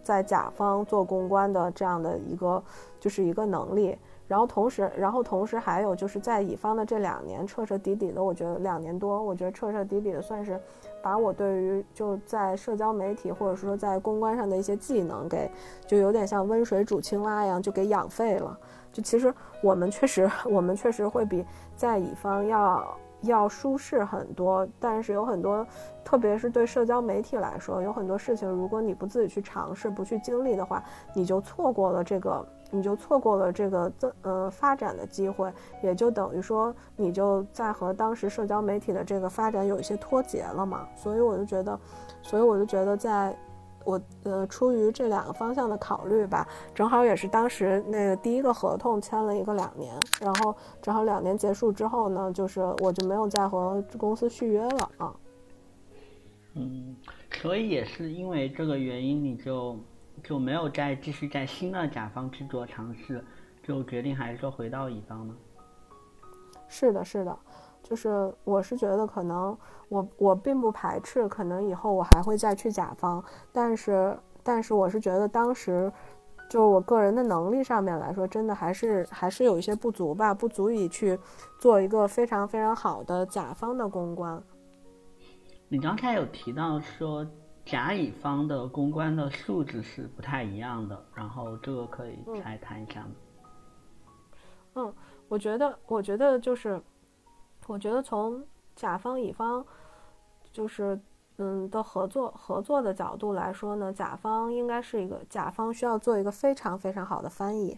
在甲方做公关的这样的一个就是一个能力。然后同时，然后同时还有就是在乙方的这两年彻彻底底的，我觉得两年多，我觉得彻彻底底的算是。把我对于就在社交媒体或者说在公关上的一些技能给，就有点像温水煮青蛙一样，就给养废了。就其实我们确实，我们确实会比在乙方要要舒适很多，但是有很多，特别是对社交媒体来说，有很多事情，如果你不自己去尝试、不去经历的话，你就错过了这个。你就错过了这个增呃发展的机会，也就等于说你就在和当时社交媒体的这个发展有一些脱节了嘛。所以我就觉得，所以我就觉得，在我呃出于这两个方向的考虑吧，正好也是当时那个第一个合同签了一个两年，然后正好两年结束之后呢，就是我就没有再和公司续约了啊。嗯，所以也是因为这个原因，你就。就没有再继续在新的甲方去做尝试，就决定还是说回到乙方呢？是的，是的，就是我是觉得可能我我并不排斥，可能以后我还会再去甲方，但是但是我是觉得当时就我个人的能力上面来说，真的还是还是有一些不足吧，不足以去做一个非常非常好的甲方的公关。你刚才有提到说。甲乙方的公关的素质是不太一样的，然后这个可以再谈一下吗？嗯，我觉得，我觉得就是，我觉得从甲方乙方，就是嗯的合作合作的角度来说呢，甲方应该是一个甲方需要做一个非常非常好的翻译，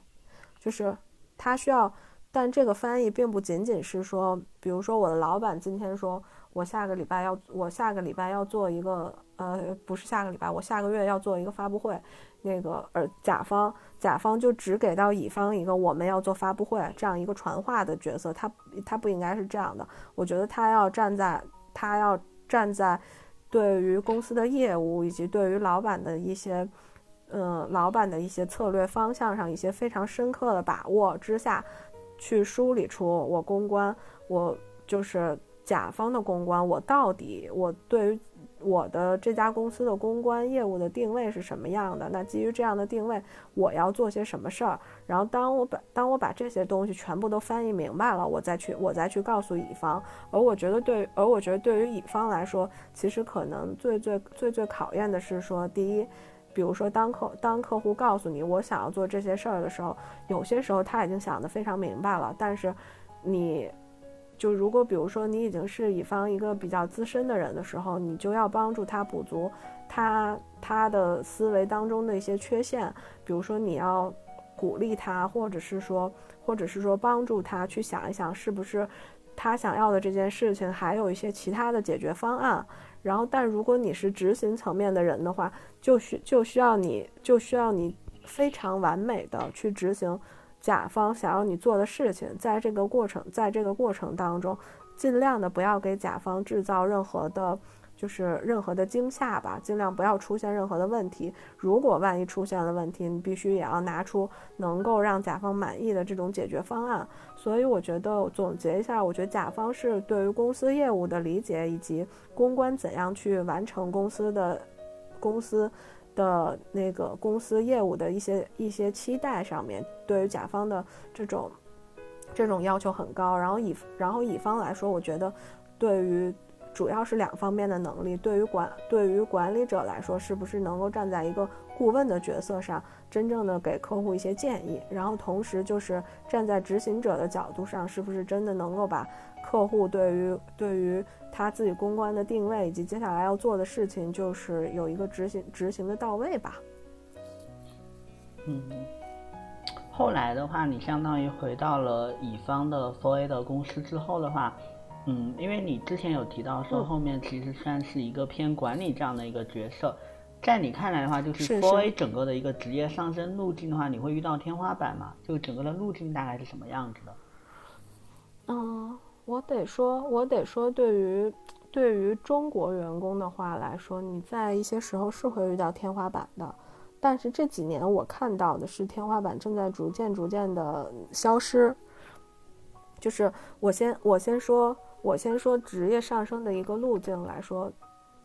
就是他需要，但这个翻译并不仅仅是说，比如说我的老板今天说我下个礼拜要我下个礼拜要做一个。呃，不是下个礼拜，我下个月要做一个发布会，那个呃，甲方甲方就只给到乙方一个我们要做发布会这样一个传话的角色，他他不应该是这样的。我觉得他要站在他要站在对于公司的业务以及对于老板的一些嗯老板的一些策略方向上一些非常深刻的把握之下，去梳理出我公关我就是甲方的公关，我到底我对于。我的这家公司的公关业务的定位是什么样的？那基于这样的定位，我要做些什么事儿？然后当我把当我把这些东西全部都翻译明白了，我再去我再去告诉乙方。而我觉得对，而我觉得对于乙方来说，其实可能最最最最考验的是说，第一，比如说当客当客户告诉你我想要做这些事儿的时候，有些时候他已经想得非常明白了，但是你。就如果比如说你已经是乙方一个比较资深的人的时候，你就要帮助他补足他他的思维当中的一些缺陷，比如说你要鼓励他，或者是说，或者是说帮助他去想一想，是不是他想要的这件事情还有一些其他的解决方案。然后，但如果你是执行层面的人的话，就需就需要你就需要你非常完美的去执行。甲方想要你做的事情，在这个过程，在这个过程当中，尽量的不要给甲方制造任何的就是任何的惊吓吧，尽量不要出现任何的问题。如果万一出现了问题，你必须也要拿出能够让甲方满意的这种解决方案。所以我觉得总结一下，我觉得甲方是对于公司业务的理解，以及公关怎样去完成公司的公司的那个公司业务的一些一些期待上面，对于甲方的这种这种要求很高。然后乙然后乙方来说，我觉得对于主要是两方面的能力，对于管对于管理者来说，是不是能够站在一个顾问的角色上，真正的给客户一些建议，然后同时就是站在执行者的角度上，是不是真的能够把客户对于对于他自己公关的定位以及接下来要做的事情，就是有一个执行执行的到位吧。嗯，后来的话，你相当于回到了乙方的 Four A 的公司之后的话。嗯，因为你之前有提到说后面其实算是一个偏管理这样的一个角色，在你看来的话，就是 Four A 整个的一个职业上升路径的话，你会遇到天花板吗？就整个的路径大概是什么样子的？嗯，我得说，我得说，对于对于中国员工的话来说，你在一些时候是会遇到天花板的，但是这几年我看到的是天花板正在逐渐逐渐的消失。就是我先我先说。我先说职业上升的一个路径来说，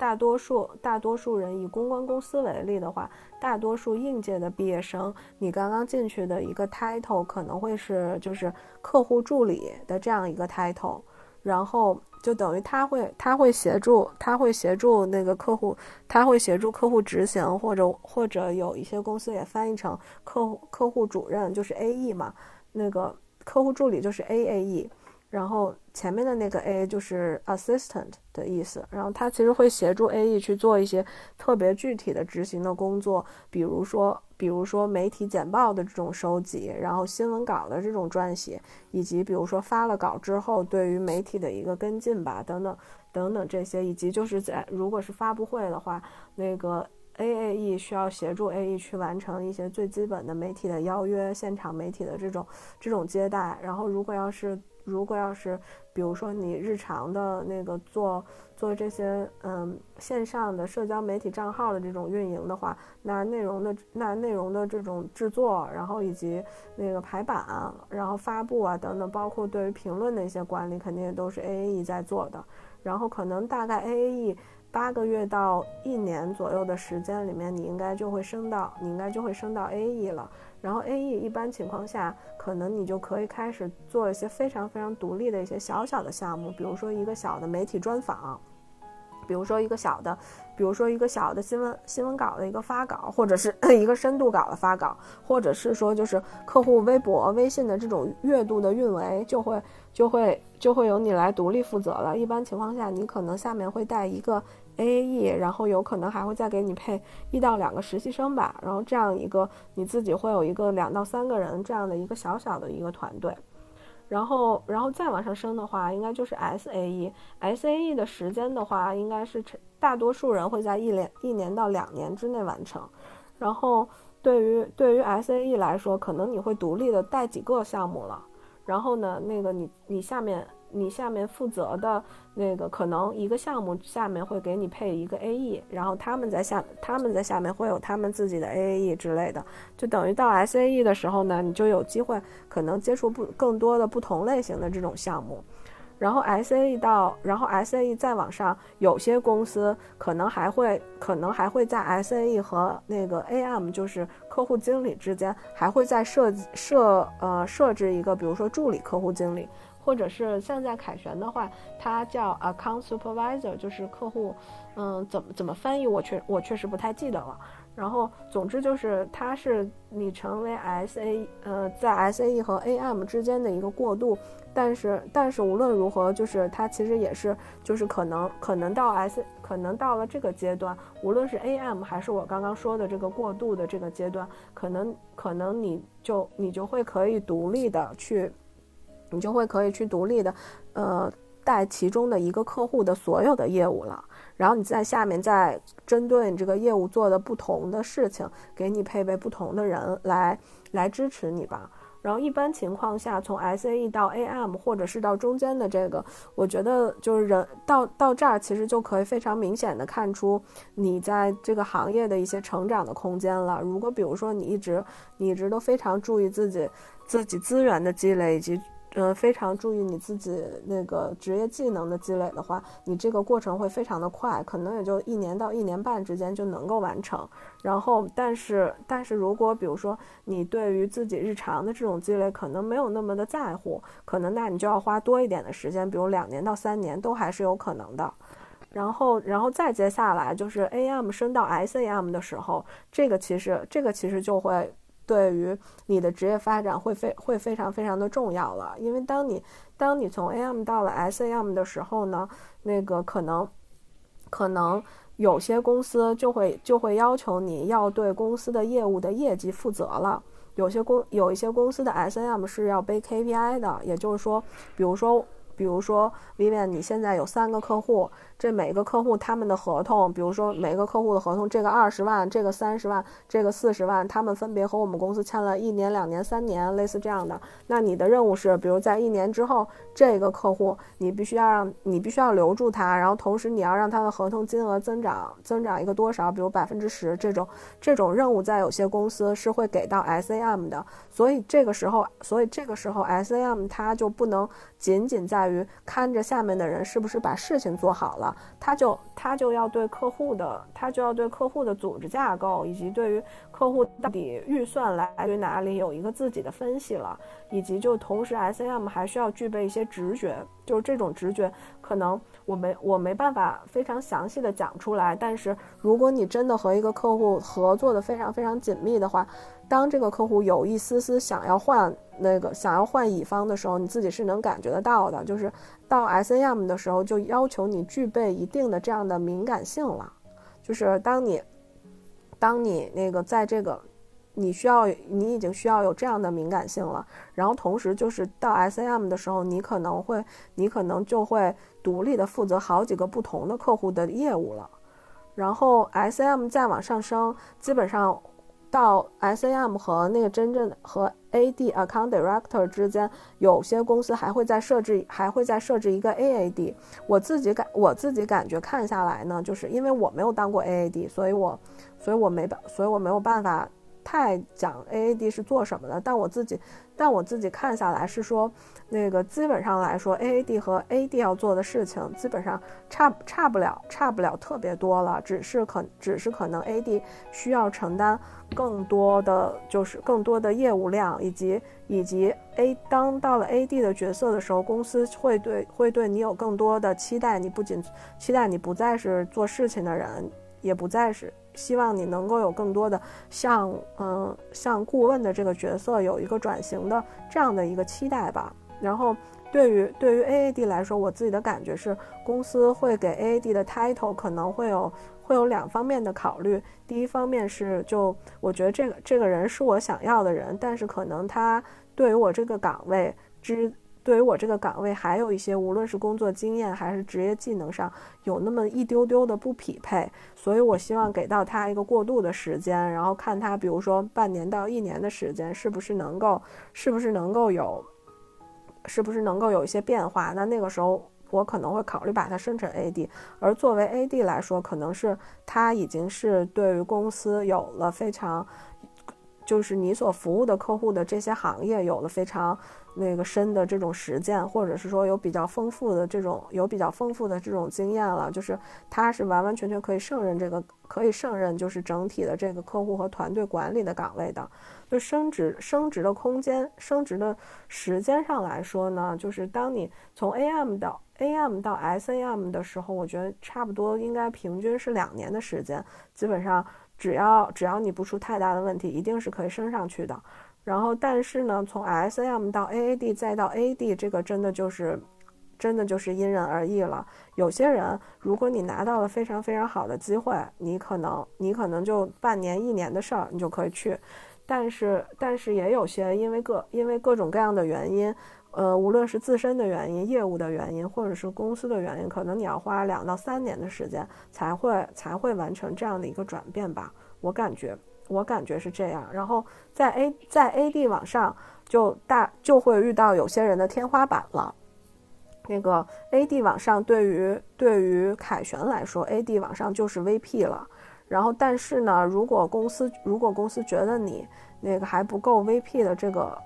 大多数大多数人以公关公司为例的话，大多数应届的毕业生，你刚刚进去的一个 title 可能会是就是客户助理的这样一个 title，然后就等于他会他会协助他会协助那个客户，他会协助客户执行，或者或者有一些公司也翻译成客户客户主任就是 A E 嘛，那个客户助理就是 A A E。然后前面的那个 A 就是 assistant 的意思，然后他其实会协助 AE 去做一些特别具体的执行的工作，比如说，比如说媒体简报的这种收集，然后新闻稿的这种撰写，以及比如说发了稿之后对于媒体的一个跟进吧，等等等等这些，以及就是在如果是发布会的话，那个 AAE 需要协助 AE 去完成一些最基本的媒体的邀约、现场媒体的这种这种接待，然后如果要是如果要是，比如说你日常的那个做做这些嗯线上的社交媒体账号的这种运营的话，那内容的那内容的这种制作，然后以及那个排版，然后发布啊等等，包括对于评论的一些管理，肯定也都是 AAE 在做的。然后可能大概 AAE 八个月到一年左右的时间里面，你应该就会升到你应该就会升到 AE 了。然后 A E 一般情况下，可能你就可以开始做一些非常非常独立的一些小小的项目，比如说一个小的媒体专访，比如说一个小的，比如说一个小的新闻新闻稿的一个发稿，或者是 一个深度稿的发稿，或者是说就是客户微博、微信的这种月度的运维，就会就会就会由你来独立负责了。一般情况下，你可能下面会带一个。A A E，然后有可能还会再给你配一到两个实习生吧，然后这样一个你自己会有一个两到三个人这样的一个小小的一个团队，然后然后再往上升的话，应该就是 S A E，S A E 的时间的话，应该是大多数人会在一年一年到两年之内完成，然后对于对于 S A E 来说，可能你会独立的带几个项目了，然后呢，那个你你下面。你下面负责的那个可能一个项目下面会给你配一个 AE，然后他们在下他们在下面会有他们自己的 AAE 之类的，就等于到 SAE 的时候呢，你就有机会可能接触不更多的不同类型的这种项目，然后 SAE 到然后 SAE 再往上，有些公司可能还会可能还会在 SAE 和那个 AM 就是客户经理之间还会再设设呃设置一个，比如说助理客户经理。或者是像在凯旋的话，它叫 account supervisor，就是客户，嗯，怎么怎么翻译，我确我确实不太记得了。然后，总之就是它是你成为 S A，呃，在 S A E 和 A M 之间的一个过渡。但是，但是无论如何，就是它其实也是，就是可能可能到 S，可能到了这个阶段，无论是 A M 还是我刚刚说的这个过渡的这个阶段，可能可能你就你就会可以独立的去。你就会可以去独立的，呃，带其中的一个客户的所有的业务了。然后你在下面再针对你这个业务做的不同的事情，给你配备不同的人来来支持你吧。然后一般情况下，从 SAE 到 AM 或者是到中间的这个，我觉得就是人到到这儿，其实就可以非常明显的看出你在这个行业的一些成长的空间了。如果比如说你一直你一直都非常注意自己自己资源的积累以及。呃，非常注意你自己那个职业技能的积累的话，你这个过程会非常的快，可能也就一年到一年半之间就能够完成。然后，但是，但是如果比如说你对于自己日常的这种积累可能没有那么的在乎，可能那你就要花多一点的时间，比如两年到三年都还是有可能的。然后，然后再接下来就是 AM 升到 SAM 的时候，这个其实这个其实就会。对于你的职业发展会非会非常非常的重要了，因为当你当你从 AM 到了 SAM 的时候呢，那个可能可能有些公司就会就会要求你要对公司的业务的业绩负责了，有些公有一些公司的 SAM 是要背 KPI 的，也就是说，比如说比如说 Vivian，你现在有三个客户。这每个客户他们的合同，比如说每个客户的合同，这个二十万，这个三十万，这个四十万，他们分别和我们公司签了一年、两年、三年，类似这样的。那你的任务是，比如在一年之后，这个客户你必须要让你必须要留住他，然后同时你要让他的合同金额增长，增长一个多少，比如百分之十这种这种任务，在有些公司是会给到 SAM 的。所以这个时候，所以这个时候 SAM 它就不能仅仅在于看着下面的人是不是把事情做好了。他就他就要对客户的他就要对客户的组织架构以及对于客户到底预算来于哪里有一个自己的分析了，以及就同时 S M 还需要具备一些直觉，就是这种直觉可能我没我没办法非常详细的讲出来，但是如果你真的和一个客户合作的非常非常紧密的话。当这个客户有一丝丝想要换那个想要换乙方的时候，你自己是能感觉得到的。就是到 S A M 的时候，就要求你具备一定的这样的敏感性了。就是当你，当你那个在这个，你需要你已经需要有这样的敏感性了。然后同时就是到 S A M 的时候，你可能会你可能就会独立的负责好几个不同的客户的业务了。然后 S A M 再往上升，基本上。到 SAM 和那个真正和 AD Account Director 之间，有些公司还会再设置，还会再设置一个 AAD。我自己感我自己感觉看下来呢，就是因为我没有当过 AAD，所以我，所以我没办，所以我没有办法。太讲 AAD 是做什么的，但我自己，但我自己看下来是说，那个基本上来说，AAD 和 AD 要做的事情基本上差差不了，差不了特别多了，只是可只是可能 AD 需要承担更多的，就是更多的业务量，以及以及 A 当到了 AD 的角色的时候，公司会对会对你有更多的期待，你不仅期待你不再是做事情的人，也不再是。希望你能够有更多的像嗯像顾问的这个角色有一个转型的这样的一个期待吧。然后对于对于 AAD 来说，我自己的感觉是，公司会给 AAD 的 title 可能会有会有两方面的考虑。第一方面是就我觉得这个这个人是我想要的人，但是可能他对于我这个岗位之。对于我这个岗位，还有一些无论是工作经验还是职业技能上有那么一丢丢的不匹配，所以我希望给到他一个过渡的时间，然后看他，比如说半年到一年的时间，是不是能够，是不是能够有，是不是能够有一些变化？那那个时候我可能会考虑把它升成 AD，而作为 AD 来说，可能是他已经是对于公司有了非常，就是你所服务的客户的这些行业有了非常。那个深的这种实践，或者是说有比较丰富的这种有比较丰富的这种经验了，就是他是完完全全可以胜任这个可以胜任就是整体的这个客户和团队管理的岗位的。就升职升职的空间，升职的时间上来说呢，就是当你从 AM 到 AM 到 SAM 的时候，我觉得差不多应该平均是两年的时间，基本上只要只要你不出太大的问题，一定是可以升上去的。然后，但是呢，从 S M 到 A A D 再到 A D，这个真的就是，真的就是因人而异了。有些人，如果你拿到了非常非常好的机会，你可能你可能就半年一年的事儿，你就可以去。但是，但是也有些因为各因为各种各样的原因，呃，无论是自身的原因、业务的原因，或者是公司的原因，可能你要花两到三年的时间才会才会完成这样的一个转变吧。我感觉。我感觉是这样。然后在 A 在 AD 往上就大就会遇到有些人的天花板了。那个 AD 往上对于对于凯旋来说，AD 往上就是 VP 了。然后但是呢，如果公司如果公司觉得你那个还不够 VP 的这个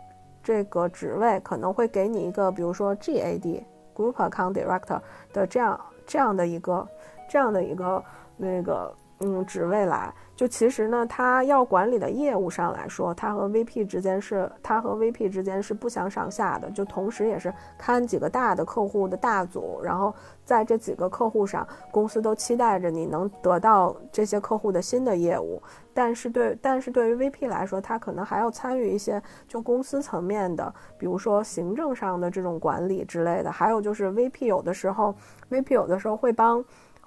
这个职位，可能会给你一个比如说 GAD Group Account Director 的这样这样的一个这样的一个那个嗯职位来。就其实呢，他要管理的业务上来说，他和 VP 之间是，他和 VP 之间是不相上下的。就同时，也是看几个大的客户的大组，然后在这几个客户上，公司都期待着你能得到这些客户的新的业务。但是对，但是对于 VP 来说，他可能还要参与一些就公司层面的，比如说行政上的这种管理之类的。还有就是 VP 有的时候，VP 有的时候会帮。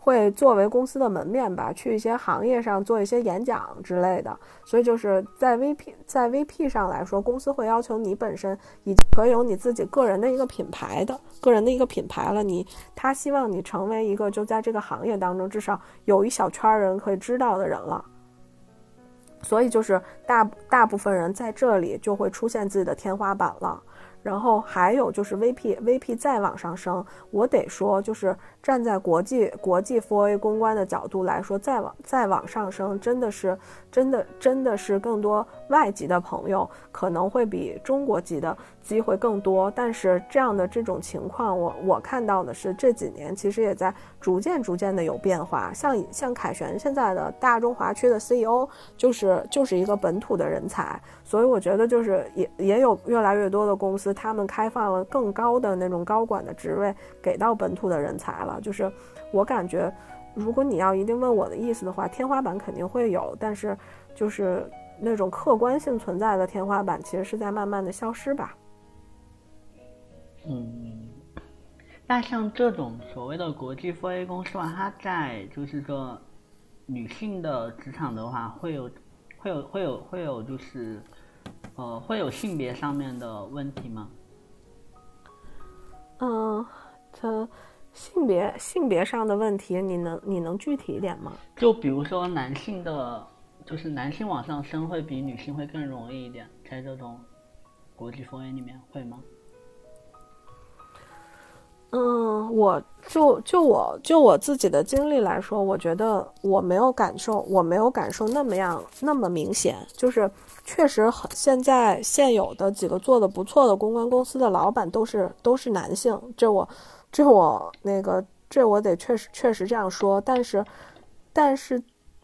会作为公司的门面吧，去一些行业上做一些演讲之类的。所以就是在 VP 在 VP 上来说，公司会要求你本身已经可以有你自己个人的一个品牌的个人的一个品牌了。你他希望你成为一个就在这个行业当中至少有一小圈人可以知道的人了。所以就是大大部分人在这里就会出现自己的天花板了。然后还有就是 VP，VP 再往上升，我得说，就是站在国际国际 4A 公关的角度来说，再往再往上升，真的是真的真的是更多外籍的朋友可能会比中国籍的机会更多。但是这样的这种情况，我我看到的是这几年其实也在逐渐逐渐的有变化。像像凯旋现在的大中华区的 CEO 就是就是一个本土的人才，所以我觉得就是也也有越来越多的公司。他们开放了更高的那种高管的职位给到本土的人才了，就是我感觉，如果你要一定问我的意思的话，天花板肯定会有，但是就是那种客观性存在的天花板，其实是在慢慢的消失吧。嗯，那像这种所谓的国际 4A 公司的话，它在就是说女性的职场的话，会有会有会有会有就是。呃，会有性别上面的问题吗？嗯，它性别性别上的问题，你能你能具体一点吗？就比如说男性的，就是男性往上升会比女性会更容易一点，在这种国际风云里面会吗？嗯，我就就我就我自己的经历来说，我觉得我没有感受，我没有感受那么样那么明显。就是确实很现在现有的几个做的不错的公关公司的老板都是都是男性，这我这我那个这我得确实确实这样说。但是但是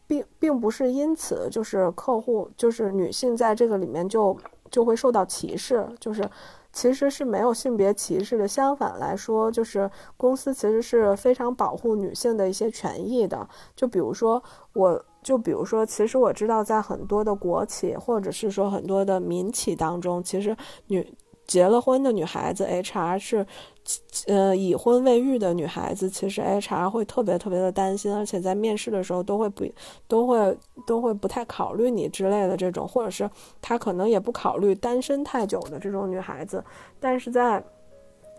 并并不是因此就是客户就是女性在这个里面就就会受到歧视，就是。其实是没有性别歧视的，相反来说，就是公司其实是非常保护女性的一些权益的。就比如说，我就比如说，其实我知道，在很多的国企或者是说很多的民企当中，其实女。结了婚的女孩子，HR 是，呃，已婚未育的女孩子，其实 HR 会特别特别的担心，而且在面试的时候都会不，都会都会不太考虑你之类的这种，或者是他可能也不考虑单身太久的这种女孩子，但是在。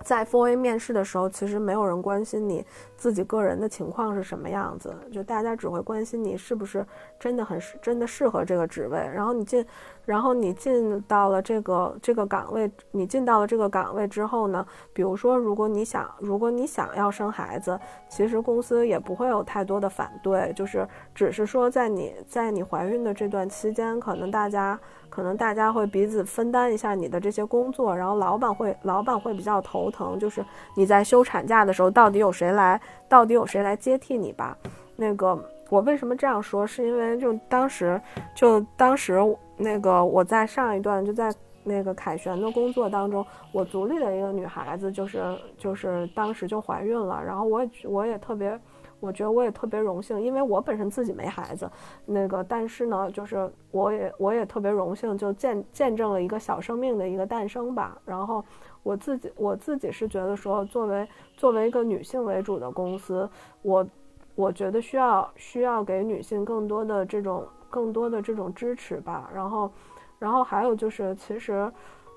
在 4A 面试的时候，其实没有人关心你自己个人的情况是什么样子，就大家只会关心你是不是真的很真的适合这个职位。然后你进，然后你进到了这个这个岗位，你进到了这个岗位之后呢，比如说如果你想如果你想要生孩子，其实公司也不会有太多的反对，就是只是说在你在你怀孕的这段期间，可能大家。可能大家会彼此分担一下你的这些工作，然后老板会老板会比较头疼，就是你在休产假的时候，到底有谁来，到底有谁来接替你吧？那个我为什么这样说？是因为就当时就当时那个我在上一段就在那个凯旋的工作当中，我组里的一个女孩子就是就是当时就怀孕了，然后我也我也特别。我觉得我也特别荣幸，因为我本身自己没孩子，那个，但是呢，就是我也我也特别荣幸，就见见证了一个小生命的一个诞生吧。然后我自己我自己是觉得说，作为作为一个女性为主的公司，我我觉得需要需要给女性更多的这种更多的这种支持吧。然后，然后还有就是，其实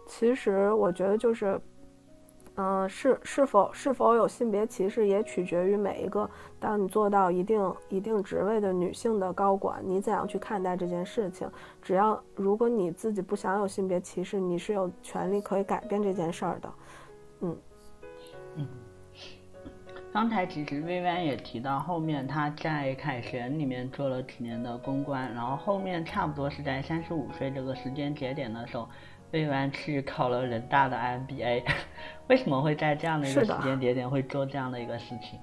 其实我觉得就是。嗯，是是否是否有性别歧视，也取决于每一个。当你做到一定一定职位的女性的高管，你怎样去看待这件事情？只要如果你自己不想有性别歧视，你是有权利可以改变这件事儿的。嗯嗯。刚才其实薇薇也提到，后面她在凯旋里面做了几年的公关，然后后面差不多是在三十五岁这个时间节点的时候。薇薇去考了人大的 MBA，为什么会在这样的一个时间节点会做这样的一个事情？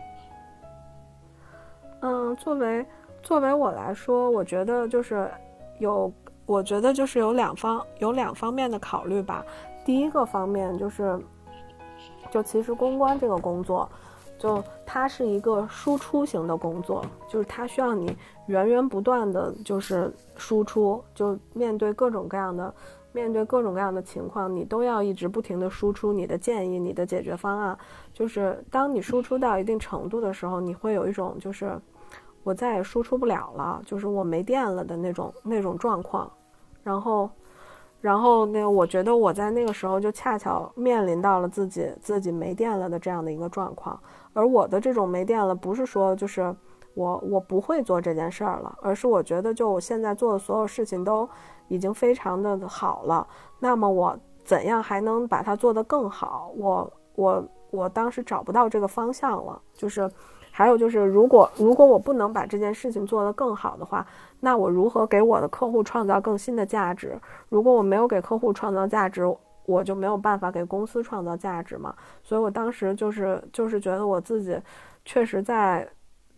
嗯，作为作为我来说，我觉得就是有，我觉得就是有两方有两方面的考虑吧。第一个方面就是，就其实公关这个工作，就它是一个输出型的工作，就是它需要你源源不断的就是输出，就面对各种各样的。面对各种各样的情况，你都要一直不停的输出你的建议、你的解决方案。就是当你输出到一定程度的时候，你会有一种就是我再也输出不了了，就是我没电了的那种那种状况。然后，然后那我觉得我在那个时候就恰巧面临到了自己自己没电了的这样的一个状况。而我的这种没电了，不是说就是我我不会做这件事儿了，而是我觉得就我现在做的所有事情都。已经非常的好了，那么我怎样还能把它做得更好？我我我当时找不到这个方向了。就是，还有就是，如果如果我不能把这件事情做得更好的话，那我如何给我的客户创造更新的价值？如果我没有给客户创造价值，我就没有办法给公司创造价值嘛。所以我当时就是就是觉得我自己确实在。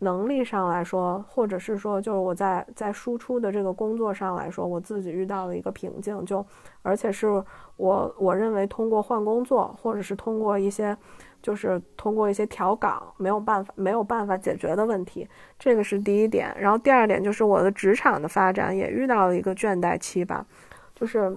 能力上来说，或者是说，就是我在在输出的这个工作上来说，我自己遇到了一个瓶颈，就而且是我我认为通过换工作，或者是通过一些，就是通过一些调岗，没有办法没有办法解决的问题，这个是第一点。然后第二点就是我的职场的发展也遇到了一个倦怠期吧，就是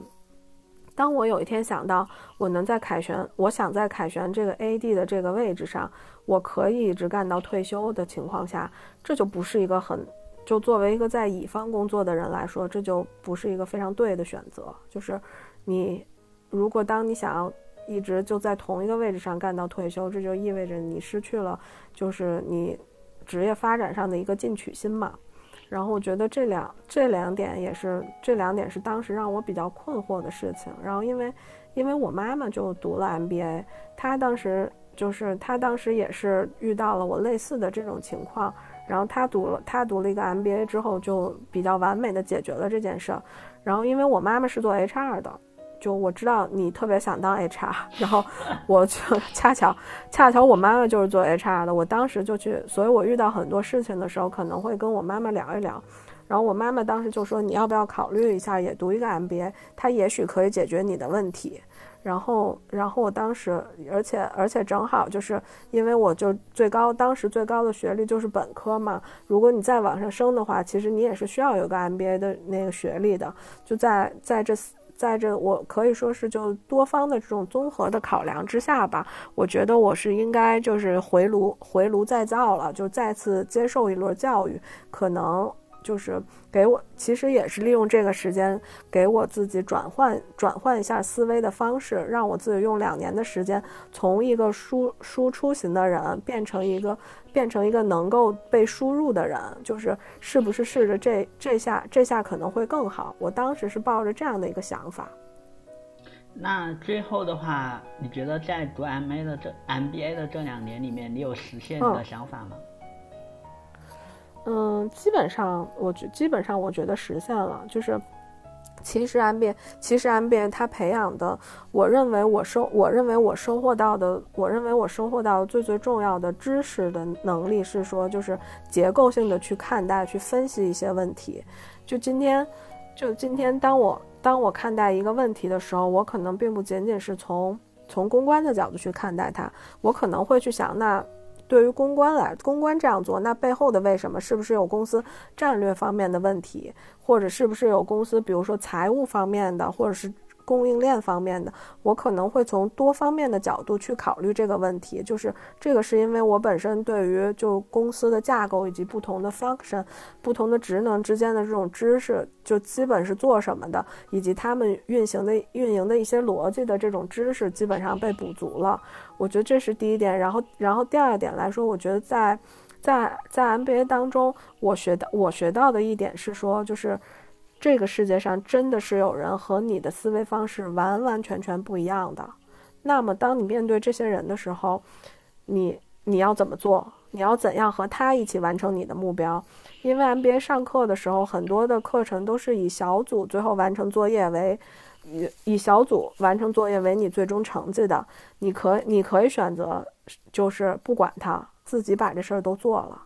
当我有一天想到我能在凯旋，我想在凯旋这个 AD 的这个位置上。我可以一直干到退休的情况下，这就不是一个很，就作为一个在乙方工作的人来说，这就不是一个非常对的选择。就是你，如果当你想要一直就在同一个位置上干到退休，这就意味着你失去了就是你职业发展上的一个进取心嘛。然后我觉得这两这两点也是这两点是当时让我比较困惑的事情。然后因为因为我妈妈就读了 MBA，她当时。就是她当时也是遇到了我类似的这种情况，然后她读了她读了一个 MBA 之后，就比较完美的解决了这件事儿。然后因为我妈妈是做 HR 的，就我知道你特别想当 HR，然后我就恰巧恰巧我妈妈就是做 HR 的，我当时就去，所以我遇到很多事情的时候可能会跟我妈妈聊一聊，然后我妈妈当时就说你要不要考虑一下也读一个 MBA，它也许可以解决你的问题。然后，然后我当时，而且而且正好就是因为我就最高当时最高的学历就是本科嘛。如果你再往上升的话，其实你也是需要有个 MBA 的那个学历的。就在在这在这我可以说是就多方的这种综合的考量之下吧，我觉得我是应该就是回炉回炉再造了，就再次接受一轮教育，可能。就是给我，其实也是利用这个时间给我自己转换转换一下思维的方式，让我自己用两年的时间，从一个输输出型的人变成一个变成一个能够被输入的人。就是是不是试着这这下这下可能会更好？我当时是抱着这样的一个想法。那最后的话，你觉得在读 MA 的这 MBA 的这两年里面，你有实现你的想法吗？嗯，嗯基本上，我觉基本上我觉得实现了。就是，其实 M B 其实 MBA 它培养的，我认为我收，我认为我收获到的，我认为我收获到最最重要的知识的能力是说，就是结构性的去看待、去分析一些问题。就今天，就今天，当我当我看待一个问题的时候，我可能并不仅仅是从从公关的角度去看待它，我可能会去想那。对于公关来，公关这样做，那背后的为什么？是不是有公司战略方面的问题，或者是不是有公司，比如说财务方面的，或者是供应链方面的，我可能会从多方面的角度去考虑这个问题。就是这个是因为我本身对于就公司的架构以及不同的 function、不同的职能之间的这种知识，就基本是做什么的，以及他们运行的运营的一些逻辑的这种知识，基本上被补足了。我觉得这是第一点。然后，然后第二点来说，我觉得在。在在 MBA 当中，我学到我学到的一点是说，就是这个世界上真的是有人和你的思维方式完完全全不一样的。那么，当你面对这些人的时候，你你要怎么做？你要怎样和他一起完成你的目标？因为 MBA 上课的时候，很多的课程都是以小组最后完成作业为以以小组完成作业为你最终成绩的。你可你可以选择，就是不管他。自己把这事儿都做了，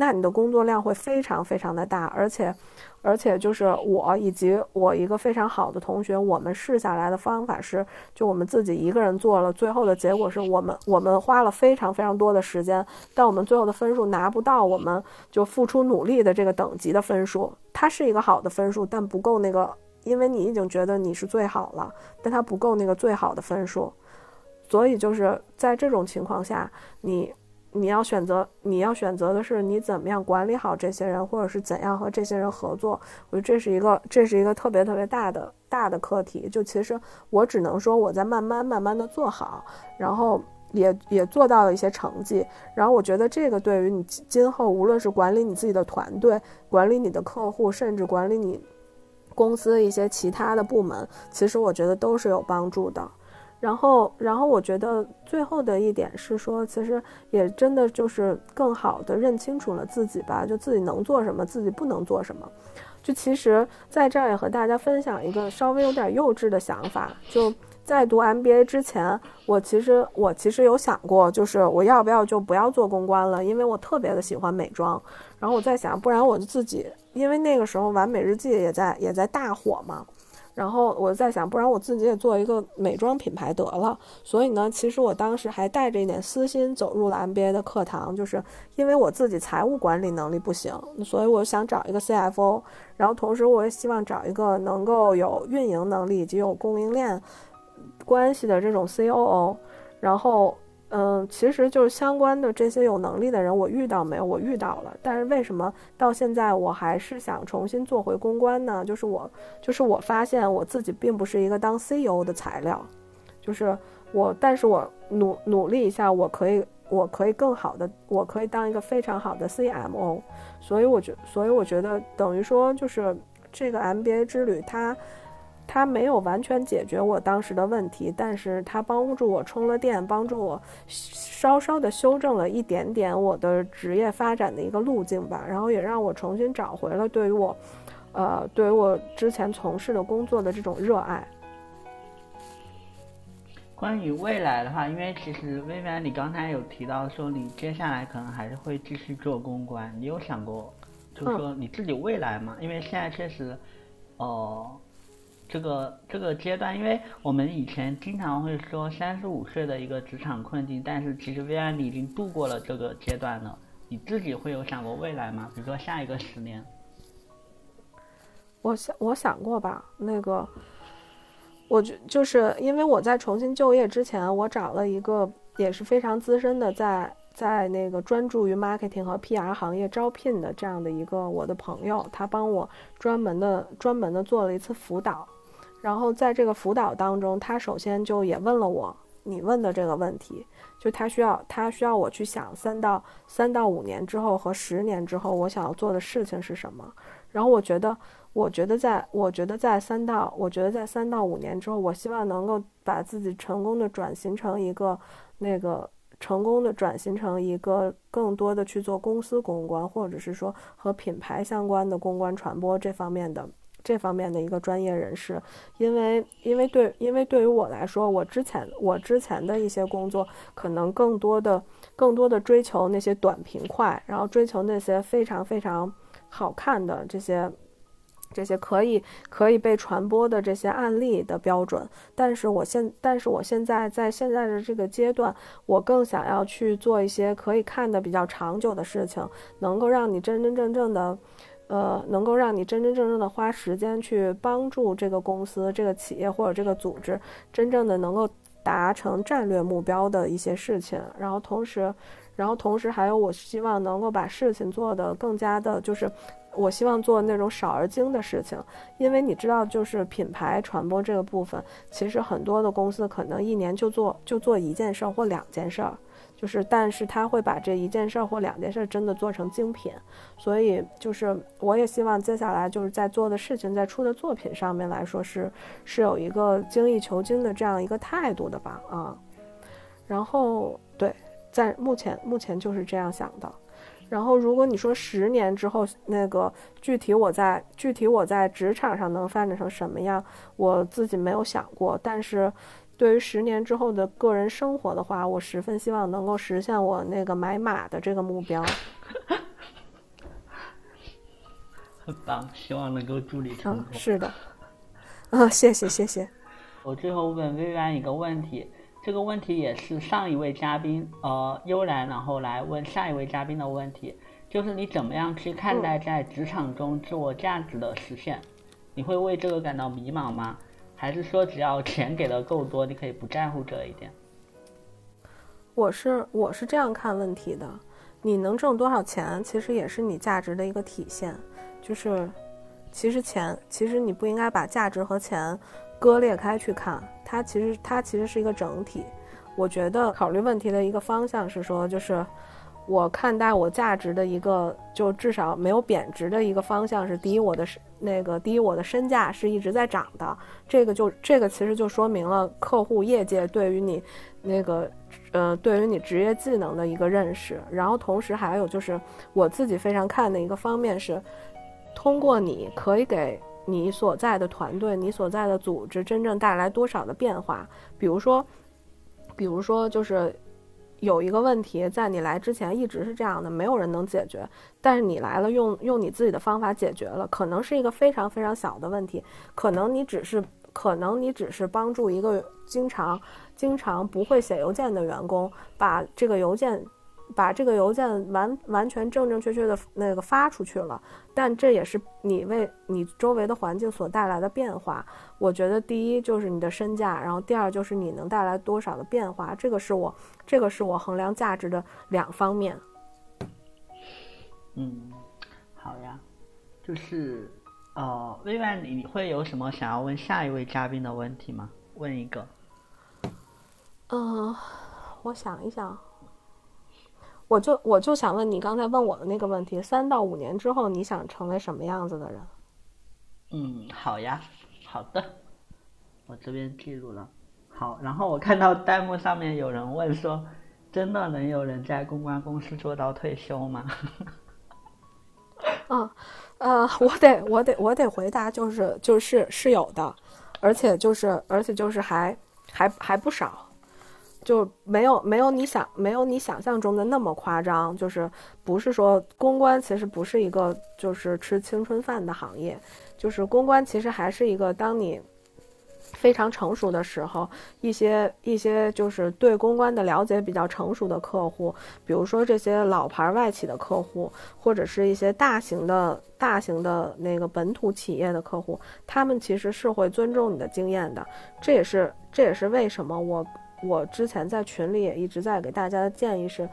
那你的工作量会非常非常的大，而且，而且就是我以及我一个非常好的同学，我们试下来的方法是，就我们自己一个人做了，最后的结果是我们我们花了非常非常多的时间，但我们最后的分数拿不到，我们就付出努力的这个等级的分数，它是一个好的分数，但不够那个，因为你已经觉得你是最好了，但它不够那个最好的分数，所以就是在这种情况下，你。你要选择，你要选择的是你怎么样管理好这些人，或者是怎样和这些人合作。我觉得这是一个，这是一个特别特别大的大的课题。就其实我只能说我在慢慢慢慢的做好，然后也也做到了一些成绩。然后我觉得这个对于你今后无论是管理你自己的团队、管理你的客户，甚至管理你公司一些其他的部门，其实我觉得都是有帮助的。然后，然后我觉得最后的一点是说，其实也真的就是更好的认清楚了自己吧，就自己能做什么，自己不能做什么。就其实在这儿也和大家分享一个稍微有点幼稚的想法，就在读 MBA 之前，我其实我其实有想过，就是我要不要就不要做公关了，因为我特别的喜欢美妆。然后我在想，不然我就自己，因为那个时候完美日记也在也在大火嘛。然后我在想，不然我自己也做一个美妆品牌得了。所以呢，其实我当时还带着一点私心走入了 MBA 的课堂，就是因为我自己财务管理能力不行，所以我想找一个 CFO，然后同时我也希望找一个能够有运营能力以及有供应链关系的这种 COO，然后。嗯，其实就是相关的这些有能力的人，我遇到没有？我遇到了，但是为什么到现在我还是想重新做回公关呢？就是我，就是我发现我自己并不是一个当 CEO 的材料，就是我，但是我努努力一下，我可以，我可以更好的，我可以当一个非常好的 CMO，所以我觉，所以我觉得等于说就是这个 MBA 之旅，它。没有完全解决我当时的问题，但是它帮助我充了电，帮助我稍稍的修正了一点点我的职业发展的一个路径吧，然后也让我重新找回了对于我，呃，对于我之前从事的工作的这种热爱。关于未来的话，因为其实薇薇，你刚才有提到说你接下来可能还是会继续做公关，你有想过，就是说你自己未来嘛？因为现在确实，哦。这个这个阶段，因为我们以前经常会说三十五岁的一个职场困境，但是其实薇安你已经度过了这个阶段了。你自己会有想过未来吗？比如说下一个十年？我想我想过吧，那个，我就就是因为我在重新就业之前，我找了一个也是非常资深的，在在那个专注于 marketing 和 PR 行业招聘的这样的一个我的朋友，他帮我专门的专门的做了一次辅导。然后在这个辅导当中，他首先就也问了我你问的这个问题，就他需要他需要我去想三到三到五年之后和十年之后我想要做的事情是什么。然后我觉得，我觉得在我觉得在三到我觉得在三到五年之后，我希望能够把自己成功的转型成一个那个成功的转型成一个更多的去做公司公关，或者是说和品牌相关的公关传播这方面的。这方面的一个专业人士，因为因为对因为对于我来说，我之前我之前的一些工作，可能更多的更多的追求那些短平快，然后追求那些非常非常好看的这些这些可以可以被传播的这些案例的标准。但是我现但是我现在在现在的这个阶段，我更想要去做一些可以看的比较长久的事情，能够让你真真正正的。呃，能够让你真真正正的花时间去帮助这个公司、这个企业或者这个组织，真正的能够达成战略目标的一些事情。然后同时，然后同时还有，我希望能够把事情做得更加的，就是我希望做那种少而精的事情。因为你知道，就是品牌传播这个部分，其实很多的公司可能一年就做就做一件事儿或两件事儿。就是，但是他会把这一件事儿或两件事儿真的做成精品，所以就是我也希望接下来就是在做的事情，在出的作品上面来说是是有一个精益求精的这样一个态度的吧啊，然后对，在目前目前就是这样想的，然后如果你说十年之后那个具体我在具体我在职场上能发展成什么样，我自己没有想过，但是。对于十年之后的个人生活的话，我十分希望能够实现我那个买马的这个目标。很棒，希望能够助力成功。是的，啊，谢谢谢谢。我最后问薇然一个问题，这个问题也是上一位嘉宾呃悠然，然后来问下一位嘉宾的问题，就是你怎么样去看待在职场中自我价值的实现？你会为这个感到迷茫吗？还是说，只要钱给的够多，你可以不在乎这一点。我是我是这样看问题的，你能挣多少钱，其实也是你价值的一个体现。就是，其实钱，其实你不应该把价值和钱割裂开去看，它其实它其实是一个整体。我觉得考虑问题的一个方向是说，就是我看待我价值的一个，就至少没有贬值的一个方向是：第一，我的是。那个第一，我的身价是一直在涨的，这个就这个其实就说明了客户业界对于你那个呃对于你职业技能的一个认识。然后同时还有就是我自己非常看的一个方面是，通过你可以给你所在的团队、你所在的组织真正带来多少的变化。比如说，比如说就是。有一个问题，在你来之前一直是这样的，没有人能解决。但是你来了，用用你自己的方法解决了，可能是一个非常非常小的问题，可能你只是，可能你只是帮助一个经常经常不会写邮件的员工把这个邮件。把这个邮件完完全正正确确的那个发出去了，但这也是你为你周围的环境所带来的变化。我觉得第一就是你的身价，然后第二就是你能带来多少的变化，这个是我这个是我衡量价值的两方面。嗯，好呀，就是呃，薇薇你你会有什么想要问下一位嘉宾的问题吗？问一个。嗯，我想一想。我就我就想问你刚才问我的那个问题：三到五年之后，你想成为什么样子的人？嗯，好呀，好的，我这边记录了。好，然后我看到弹幕上面有人问说：“真的能有人在公关公司做到退休吗？”嗯，呃，我得我得我得回答，就是就是是有的，而且就是而且就是还还还不少。就没有没有你想没有你想象中的那么夸张，就是不是说公关其实不是一个就是吃青春饭的行业，就是公关其实还是一个当你非常成熟的时候，一些一些就是对公关的了解比较成熟的客户，比如说这些老牌外企的客户，或者是一些大型的大型的那个本土企业的客户，他们其实是会尊重你的经验的，这也是这也是为什么我。我之前在群里也一直在给大家的建议是，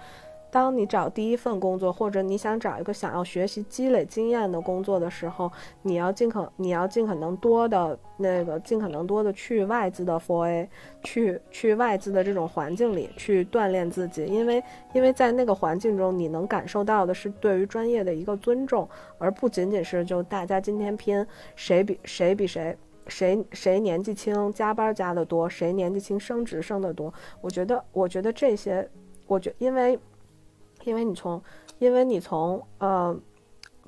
当你找第一份工作，或者你想找一个想要学习、积累经验的工作的时候，你要尽可你要尽可能多的那个尽可能多的去外资的 foa 去去外资的这种环境里去锻炼自己，因为因为在那个环境中，你能感受到的是对于专业的一个尊重，而不仅仅是就大家今天拼谁比谁比谁。谁谁年纪轻加班加的多，谁年纪轻升职升的多？我觉得，我觉得这些，我觉因为，因为你从，因为你从呃，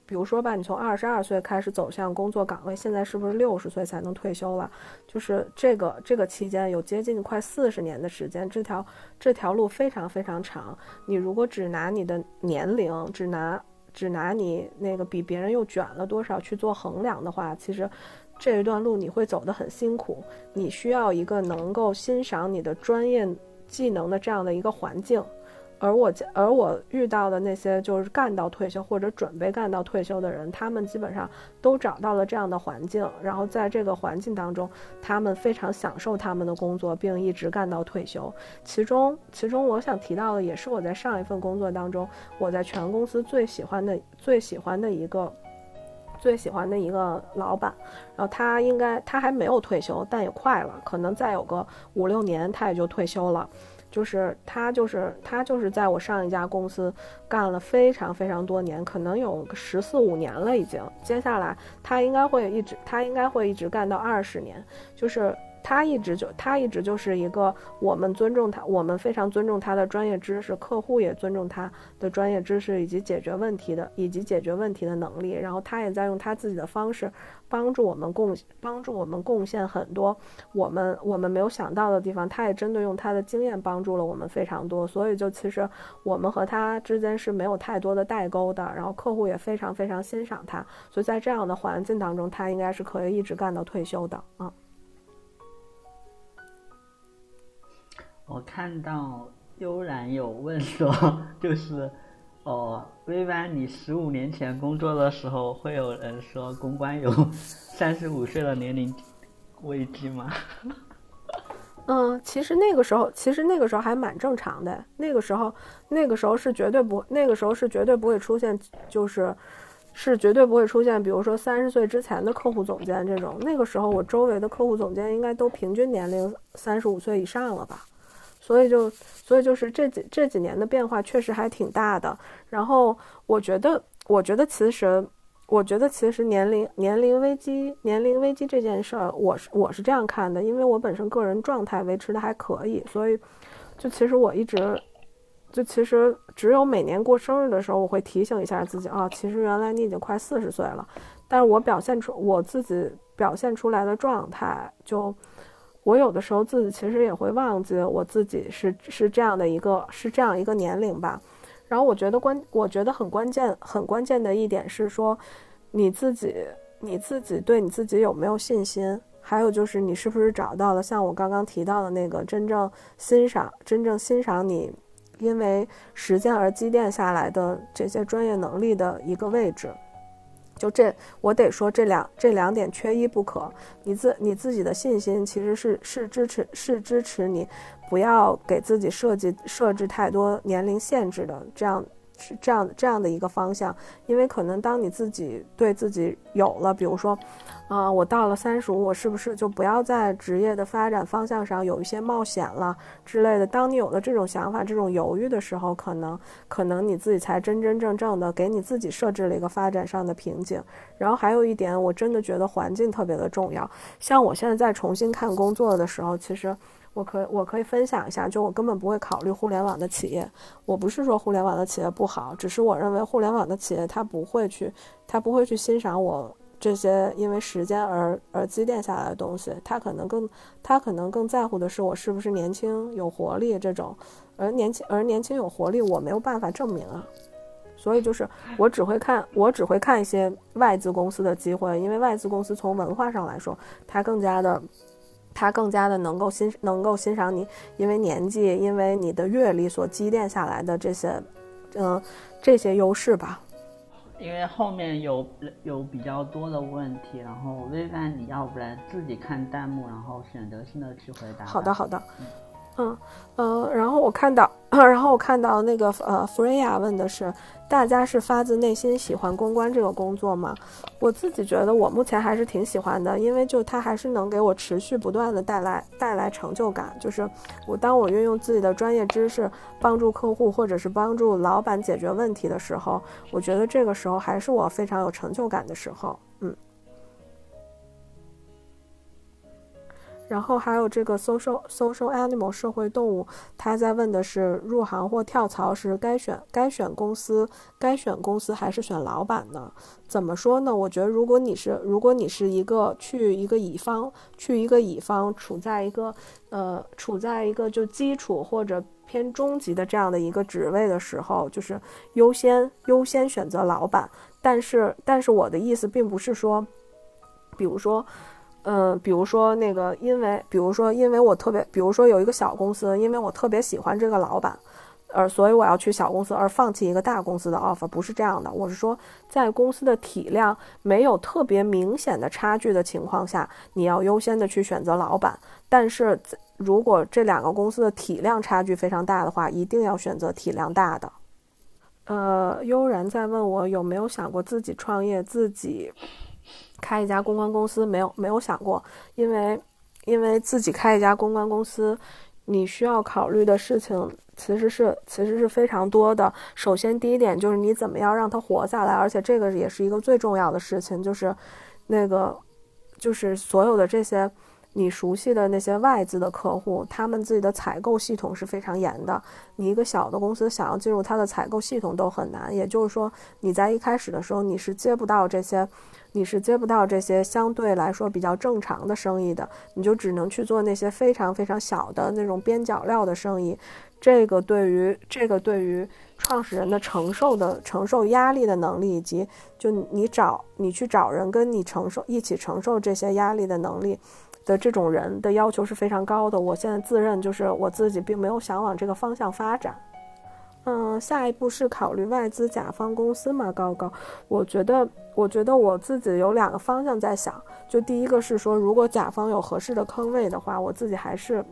比如说吧，你从二十二岁开始走向工作岗位，现在是不是六十岁才能退休了？就是这个这个期间有接近快四十年的时间，这条这条路非常非常长。你如果只拿你的年龄，只拿只拿你那个比别人又卷了多少去做衡量的话，其实。这一段路你会走得很辛苦，你需要一个能够欣赏你的专业技能的这样的一个环境，而我而我遇到的那些就是干到退休或者准备干到退休的人，他们基本上都找到了这样的环境，然后在这个环境当中，他们非常享受他们的工作，并一直干到退休。其中，其中我想提到的也是我在上一份工作当中，我在全公司最喜欢的最喜欢的一个最喜欢的一个老板。然后他应该他还没有退休，但也快了，可能再有个五六年他也就退休了。就是他，就是他，就是在我上一家公司干了非常非常多年，可能有十四五年了已经。接下来他应该会一直，他应该会一直干到二十年，就是。他一直就他一直就是一个我们尊重他，我们非常尊重他的专业知识，客户也尊重他的专业知识以及解决问题的以及解决问题的能力。然后他也在用他自己的方式帮助我们贡帮助我们贡献很多我们我们没有想到的地方。他也针对用他的经验帮助了我们非常多。所以就其实我们和他之间是没有太多的代沟的。然后客户也非常非常欣赏他。所以在这样的环境当中，他应该是可以一直干到退休的啊。我看到悠然有问说，就是，哦，微班，你十五年前工作的时候，会有人说公关有三十五岁的年龄危机吗？嗯，其实那个时候，其实那个时候还蛮正常的。那个时候，那个时候是绝对不，那个时候是绝对不会出现，就是，是绝对不会出现，比如说三十岁之前的客户总监这种。那个时候，我周围的客户总监应该都平均年龄三十五岁以上了吧。所以就，所以就是这几这几年的变化确实还挺大的。然后我觉得，我觉得其实，我觉得其实年龄年龄危机年龄危机这件事儿，我是我是这样看的，因为我本身个人状态维持的还可以，所以就其实我一直，就其实只有每年过生日的时候，我会提醒一下自己啊，其实原来你已经快四十岁了，但是我表现出我自己表现出来的状态就。我有的时候自己其实也会忘记我自己是是这样的一个是这样一个年龄吧，然后我觉得关我觉得很关键很关键的一点是说，你自己你自己对你自己有没有信心，还有就是你是不是找到了像我刚刚提到的那个真正欣赏真正欣赏你，因为时间而积淀下来的这些专业能力的一个位置。就这，我得说这两这两点缺一不可。你自你自己的信心其实是是支持是支持你，不要给自己设计设置太多年龄限制的这样。是这样这样的一个方向，因为可能当你自己对自己有了，比如说，啊，我到了三十五，我是不是就不要在职业的发展方向上有一些冒险了之类的？当你有了这种想法、这种犹豫的时候，可能可能你自己才真真正正的给你自己设置了一个发展上的瓶颈。然后还有一点，我真的觉得环境特别的重要。像我现在在重新看工作的时候，其实。我可我可以分享一下，就我根本不会考虑互联网的企业。我不是说互联网的企业不好，只是我认为互联网的企业它不会去，它不会去欣赏我这些因为时间而而积淀下来的东西。他可能更他可能更在乎的是我是不是年轻有活力这种，而年轻而年轻有活力我没有办法证明啊。所以就是我只会看我只会看一些外资公司的机会，因为外资公司从文化上来说，它更加的。他更加的能够欣能够欣赏你，因为年纪，因为你的阅历所积淀下来的这些，嗯，这些优势吧。因为后面有有比较多的问题，然后微范，你要不然自己看弹幕，然后选择性的去回答。好的，好的。嗯，嗯呃，然后我看到，然后我看到那个呃，Freya 问的是，大家是发自内心喜欢公关这个工作吗？我自己觉得我目前还是挺喜欢的，因为就它还是能给我持续不断的带来带来成就感。就是我当我运用自己的专业知识帮助客户或者是帮助老板解决问题的时候，我觉得这个时候还是我非常有成就感的时候。嗯。然后还有这个 social social animal 社会动物，他在问的是入行或跳槽时该选该选公司该选公司还是选老板呢？怎么说呢？我觉得如果你是如果你是一个去一个乙方去一个乙方处在一个呃处在一个就基础或者偏中级的这样的一个职位的时候，就是优先优先选择老板。但是但是我的意思并不是说，比如说。嗯，比如说那个，因为比如说，因为我特别，比如说有一个小公司，因为我特别喜欢这个老板，而所以我要去小公司而放弃一个大公司的 offer，不是这样的。我是说，在公司的体量没有特别明显的差距的情况下，你要优先的去选择老板。但是如果这两个公司的体量差距非常大的话，一定要选择体量大的。呃，悠然在问我有没有想过自己创业，自己开一家公关公司？没有，没有想过，因为因为自己开一家公关公司，你需要考虑的事情。其实是其实是非常多的。首先，第一点就是你怎么样让它活下来，而且这个也是一个最重要的事情，就是那个就是所有的这些你熟悉的那些外资的客户，他们自己的采购系统是非常严的。你一个小的公司想要进入他的采购系统都很难，也就是说你在一开始的时候你是接不到这些。你是接不到这些相对来说比较正常的生意的，你就只能去做那些非常非常小的那种边角料的生意。这个对于这个对于创始人的承受的承受压力的能力，以及就你找你去找人跟你承受一起承受这些压力的能力的这种人的要求是非常高的。我现在自认就是我自己并没有想往这个方向发展。嗯，下一步是考虑外资甲方公司吗？高高，我觉得，我觉得我自己有两个方向在想。就第一个是说，如果甲方有合适的坑位的话，我自己还是，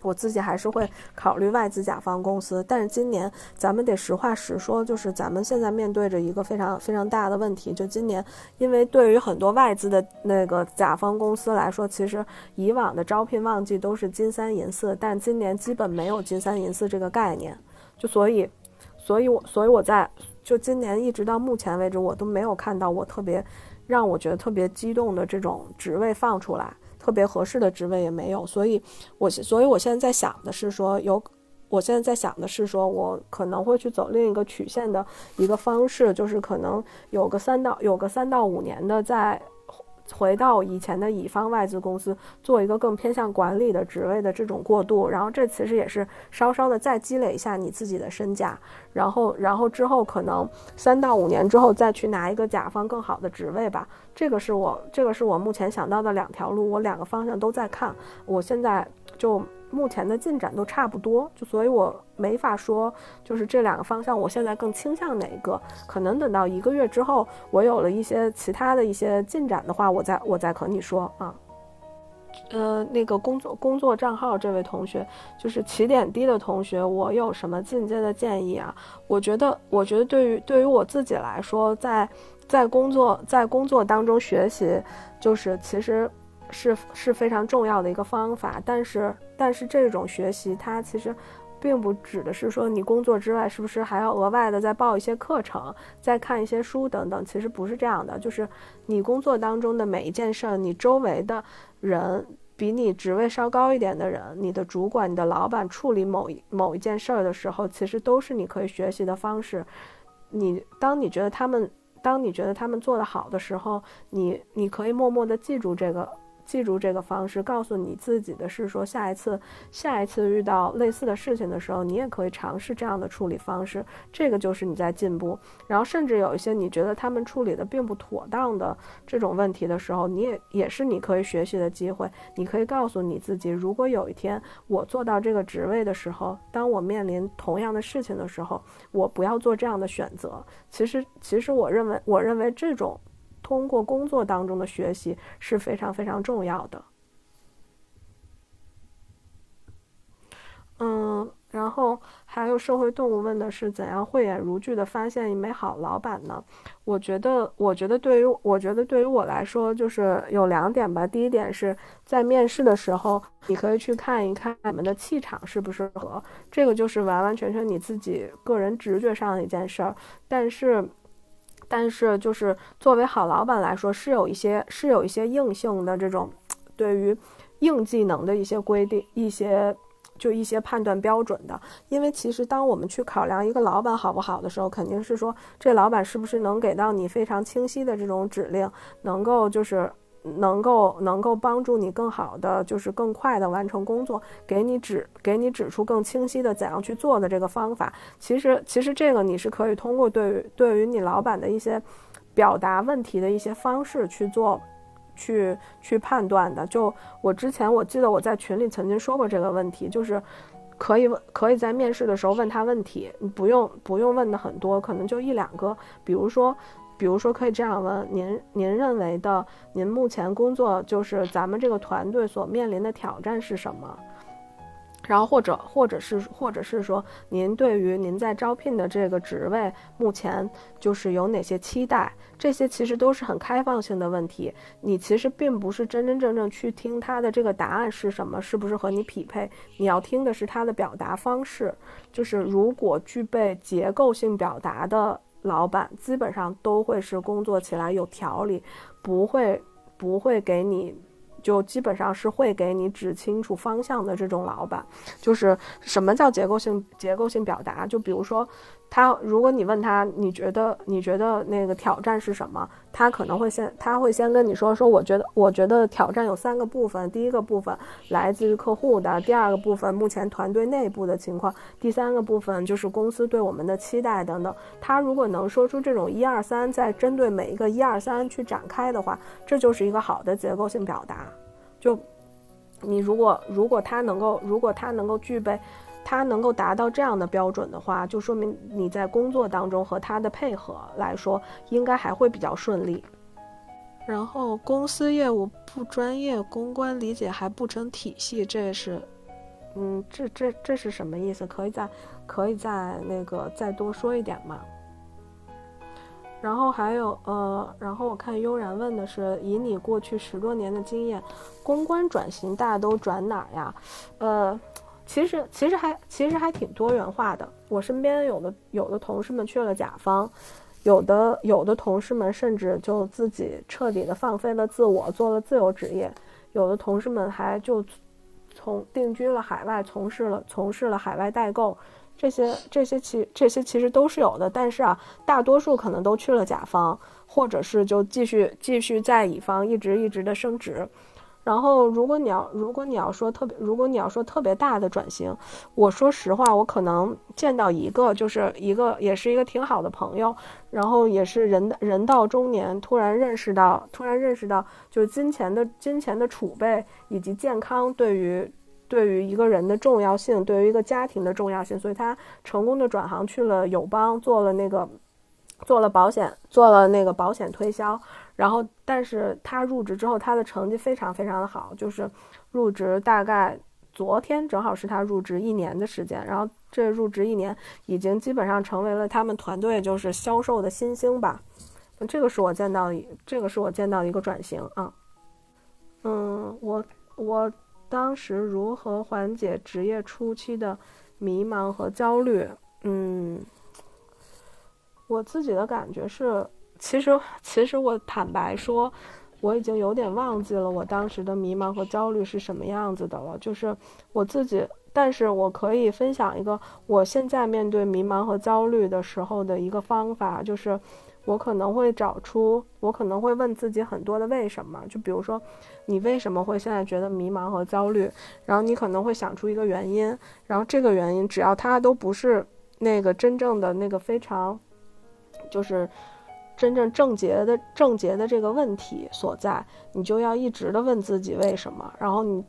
我自己还是会考虑外资甲方公司。但是今年咱们得实话实说，就是咱们现在面对着一个非常非常大的问题。就今年，因为对于很多外资的那个甲方公司来说，其实以往的招聘旺季都是金三银四，但今年基本没有金三银四这个概念。就所以，所以我所以我在就今年一直到目前为止，我都没有看到我特别让我觉得特别激动的这种职位放出来，特别合适的职位也没有。所以，我所以我现在在想的是说，有我现在在想的是说，我可能会去走另一个曲线的一个方式，就是可能有个三到有个三到五年的在。回到以前的乙方外资公司，做一个更偏向管理的职位的这种过渡，然后这其实也是稍稍的再积累一下你自己的身价，然后然后之后可能三到五年之后再去拿一个甲方更好的职位吧。这个是我这个是我目前想到的两条路，我两个方向都在看，我现在就。目前的进展都差不多，就所以我没法说，就是这两个方向，我现在更倾向哪一个？可能等到一个月之后，我有了一些其他的一些进展的话，我再我再和你说啊。呃，那个工作工作账号这位同学，就是起点低的同学，我有什么进阶的建议啊？我觉得，我觉得对于对于我自己来说，在在工作在工作当中学习，就是其实。是是非常重要的一个方法，但是但是这种学习它其实，并不指的是说你工作之外是不是还要额外的再报一些课程、再看一些书等等，其实不是这样的。就是你工作当中的每一件事儿，你周围的人比你职位稍高一点的人，你的主管、你的老板处理某一某一件事儿的时候，其实都是你可以学习的方式。你当你觉得他们当你觉得他们做得好的时候，你你可以默默的记住这个。记住这个方式，告诉你自己的是说，下一次，下一次遇到类似的事情的时候，你也可以尝试这样的处理方式。这个就是你在进步。然后，甚至有一些你觉得他们处理的并不妥当的这种问题的时候，你也也是你可以学习的机会。你可以告诉你自己，如果有一天我做到这个职位的时候，当我面临同样的事情的时候，我不要做这样的选择。其实，其实我认为，我认为这种。通过工作当中的学习是非常非常重要的。嗯，然后还有社会动物问的是怎样慧眼如炬的发现一枚好老板呢？我觉得，我觉得对于我觉得对于我来说，就是有两点吧。第一点是在面试的时候，你可以去看一看你们的气场适不适合，这个就是完完全全你自己个人直觉上的一件事儿，但是。但是，就是作为好老板来说，是有一些是有一些硬性的这种，对于硬技能的一些规定，一些就一些判断标准的。因为其实当我们去考量一个老板好不好的时候，肯定是说这老板是不是能给到你非常清晰的这种指令，能够就是。能够能够帮助你更好的，就是更快的完成工作，给你指给你指出更清晰的怎样去做的这个方法。其实其实这个你是可以通过对于对于你老板的一些表达问题的一些方式去做，去去判断的。就我之前我记得我在群里曾经说过这个问题，就是。可以问，可以在面试的时候问他问题，你不用不用问的很多，可能就一两个，比如说。比如说，可以这样问您：您认为的，您目前工作就是咱们这个团队所面临的挑战是什么？然后或者或者是或者是说，您对于您在招聘的这个职位，目前就是有哪些期待？这些其实都是很开放性的问题。你其实并不是真真正正去听他的这个答案是什么，是不是和你匹配？你要听的是他的表达方式。就是如果具备结构性表达的。老板基本上都会是工作起来有条理，不会不会给你，就基本上是会给你指清楚方向的这种老板。就是什么叫结构性结构性表达？就比如说。他，如果你问他，你觉得你觉得那个挑战是什么？他可能会先，他会先跟你说说，我觉得我觉得挑战有三个部分，第一个部分来自于客户的，第二个部分目前团队内部的情况，第三个部分就是公司对我们的期待等等。他如果能说出这种一二三，再针对每一个一二三去展开的话，这就是一个好的结构性表达。就你如果如果他能够，如果他能够具备。他能够达到这样的标准的话，就说明你在工作当中和他的配合来说，应该还会比较顺利。然后公司业务不专业，公关理解还不成体系，这是，嗯，这这这是什么意思？可以再可以再那个再多说一点吗？然后还有呃，然后我看悠然问的是，以你过去十多年的经验，公关转型大都转哪呀？呃。其实其实还其实还挺多元化的。我身边有的有的同事们去了甲方，有的有的同事们甚至就自己彻底的放飞了自我，做了自由职业。有的同事们还就从定居了海外，从事了从事了海外代购。这些这些其这些其实都是有的。但是啊，大多数可能都去了甲方，或者是就继续继续在乙方一直一直的升职。然后，如果你要如果你要说特别，如果你要说特别大的转型，我说实话，我可能见到一个，就是一个也是一个挺好的朋友，然后也是人人到中年，突然认识到，突然认识到，就是金钱的金钱的储备以及健康对于对于一个人的重要性，对于一个家庭的重要性，所以他成功的转行去了友邦，做了那个做了保险，做了那个保险推销。然后，但是他入职之后，他的成绩非常非常的好，就是入职大概昨天正好是他入职一年的时间，然后这入职一年已经基本上成为了他们团队就是销售的新星吧。这个是我见到一，这个是我见到一个转型啊。嗯，我我当时如何缓解职业初期的迷茫和焦虑？嗯，我自己的感觉是。其实，其实我坦白说，我已经有点忘记了我当时的迷茫和焦虑是什么样子的了。就是我自己，但是我可以分享一个我现在面对迷茫和焦虑的时候的一个方法，就是我可能会找出，我可能会问自己很多的为什么。就比如说，你为什么会现在觉得迷茫和焦虑？然后你可能会想出一个原因，然后这个原因只要它都不是那个真正的那个非常，就是。真正症结的症结的这个问题所在，你就要一直的问自己为什么。然后你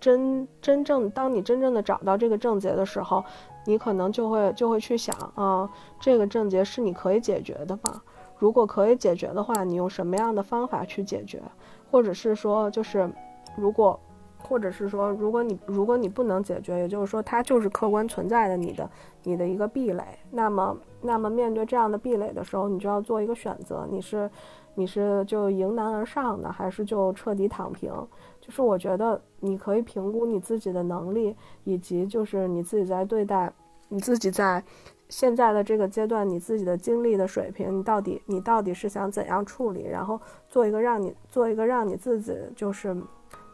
真真正当你真正的找到这个症结的时候，你可能就会就会去想啊，这个症结是你可以解决的吗？如果可以解决的话，你用什么样的方法去解决？或者是说，就是如果。或者是说，如果你如果你不能解决，也就是说它就是客观存在的你的你的一个壁垒，那么那么面对这样的壁垒的时候，你就要做一个选择，你是你是就迎难而上的，还是就彻底躺平？就是我觉得你可以评估你自己的能力，以及就是你自己在对待你自己在现在的这个阶段你自己的精力的水平，你到底你到底是想怎样处理，然后做一个让你做一个让你自己就是。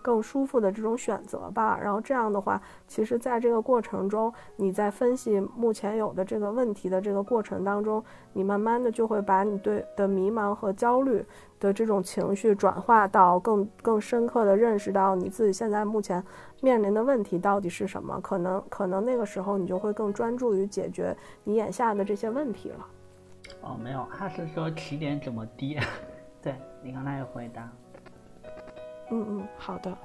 更舒服的这种选择吧，然后这样的话，其实在这个过程中，你在分析目前有的这个问题的这个过程当中，你慢慢的就会把你对的迷茫和焦虑的这种情绪转化到更更深刻的认识到你自己现在目前面临的问题到底是什么，可能可能那个时候你就会更专注于解决你眼下的这些问题了。哦，没有，他是说起点怎么低？对你刚才有回答。嗯嗯，好的。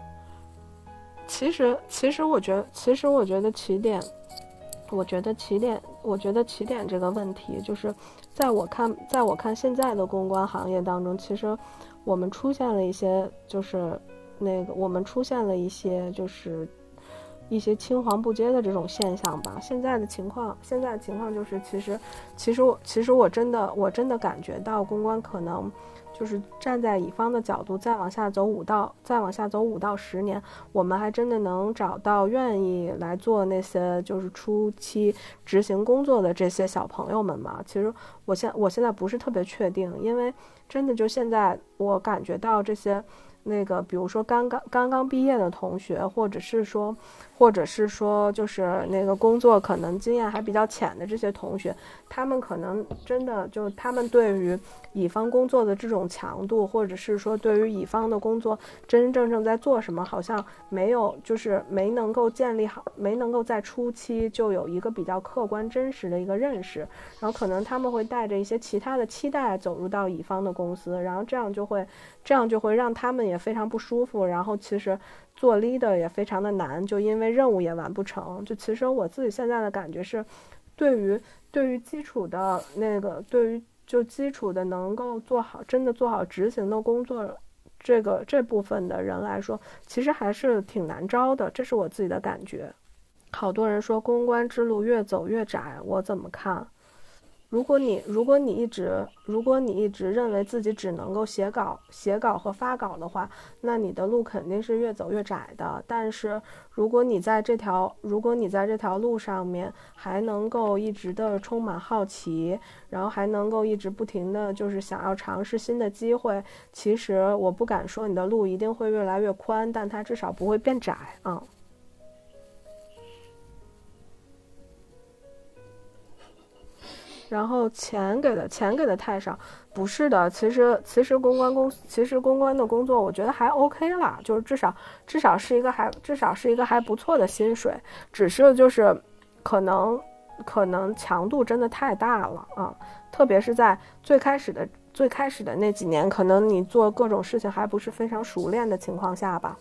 其实，其实我觉得，其实我觉得起点，我觉得起点，我觉得起点这个问题，就是在我看，在我看现在的公关行业当中，其实我们出现了一些，就是那个我们出现了一些，就是一些青黄不接的这种现象吧。现在的情况，现在的情况就是，其实，其实我，其实我真的，我真的感觉到公关可能。就是站在乙方的角度，再往下走五到再往下走五到十年，我们还真的能找到愿意来做那些就是初期执行工作的这些小朋友们吗？其实我现我现在不是特别确定，因为真的就现在我感觉到这些。那个，比如说刚刚刚刚毕业的同学，或者是说，或者是说，就是那个工作可能经验还比较浅的这些同学，他们可能真的就他们对于乙方工作的这种强度，或者是说对于乙方的工作真真正正在做什么，好像没有，就是没能够建立好，没能够在初期就有一个比较客观真实的一个认识，然后可能他们会带着一些其他的期待走入到乙方的公司，然后这样就会。这样就会让他们也非常不舒服，然后其实做 leader 也非常的难，就因为任务也完不成。就其实我自己现在的感觉是，对于对于基础的那个，对于就基础的能够做好真的做好执行的工作，这个这部分的人来说，其实还是挺难招的。这是我自己的感觉。好多人说公关之路越走越窄，我怎么看？如果你如果你一直如果你一直认为自己只能够写稿写稿和发稿的话，那你的路肯定是越走越窄的。但是如果你在这条如果你在这条路上面还能够一直的充满好奇，然后还能够一直不停的就是想要尝试新的机会，其实我不敢说你的路一定会越来越宽，但它至少不会变窄啊。然后钱给的钱给的太少，不是的，其实其实公关公其实公关的工作我觉得还 OK 了，就是至少至少是一个还至少是一个还不错的薪水，只是就是可能可能强度真的太大了啊，特别是在最开始的最开始的那几年，可能你做各种事情还不是非常熟练的情况下吧，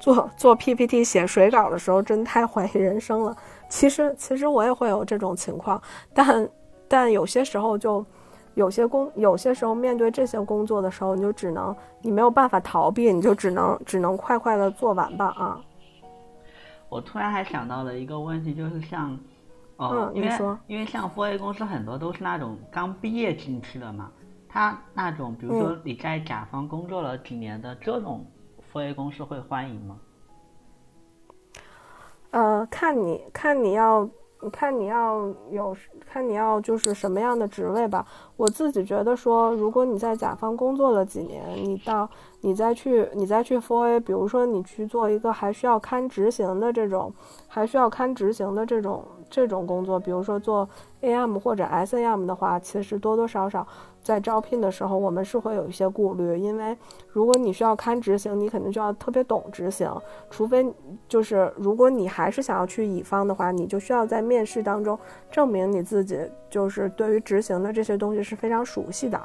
做做 PPT 写水稿的时候，真太怀疑人生了。其实，其实我也会有这种情况，但，但有些时候就，有些工，有些时候面对这些工作的时候，你就只能，你没有办法逃避，你就只能，只能快快的做完吧啊。我突然还想到了一个问题，就是像，哦，因为因为像 4A 公司很多都是那种刚毕业进去的嘛，他那种，比如说你在甲方工作了几年的这种 4A 公司会欢迎吗？呃，看你看你要，看你要有，看你要就是什么样的职位吧。我自己觉得说，如果你在甲方工作了几年，你到你再去你再去 f o A，比如说你去做一个还需要看执行的这种，还需要看执行的这种这种工作，比如说做 AM 或者 SAM 的话，其实多多少少。在招聘的时候，我们是会有一些顾虑，因为如果你需要看执行，你肯定就要特别懂执行。除非就是如果你还是想要去乙方的话，你就需要在面试当中证明你自己就是对于执行的这些东西是非常熟悉的。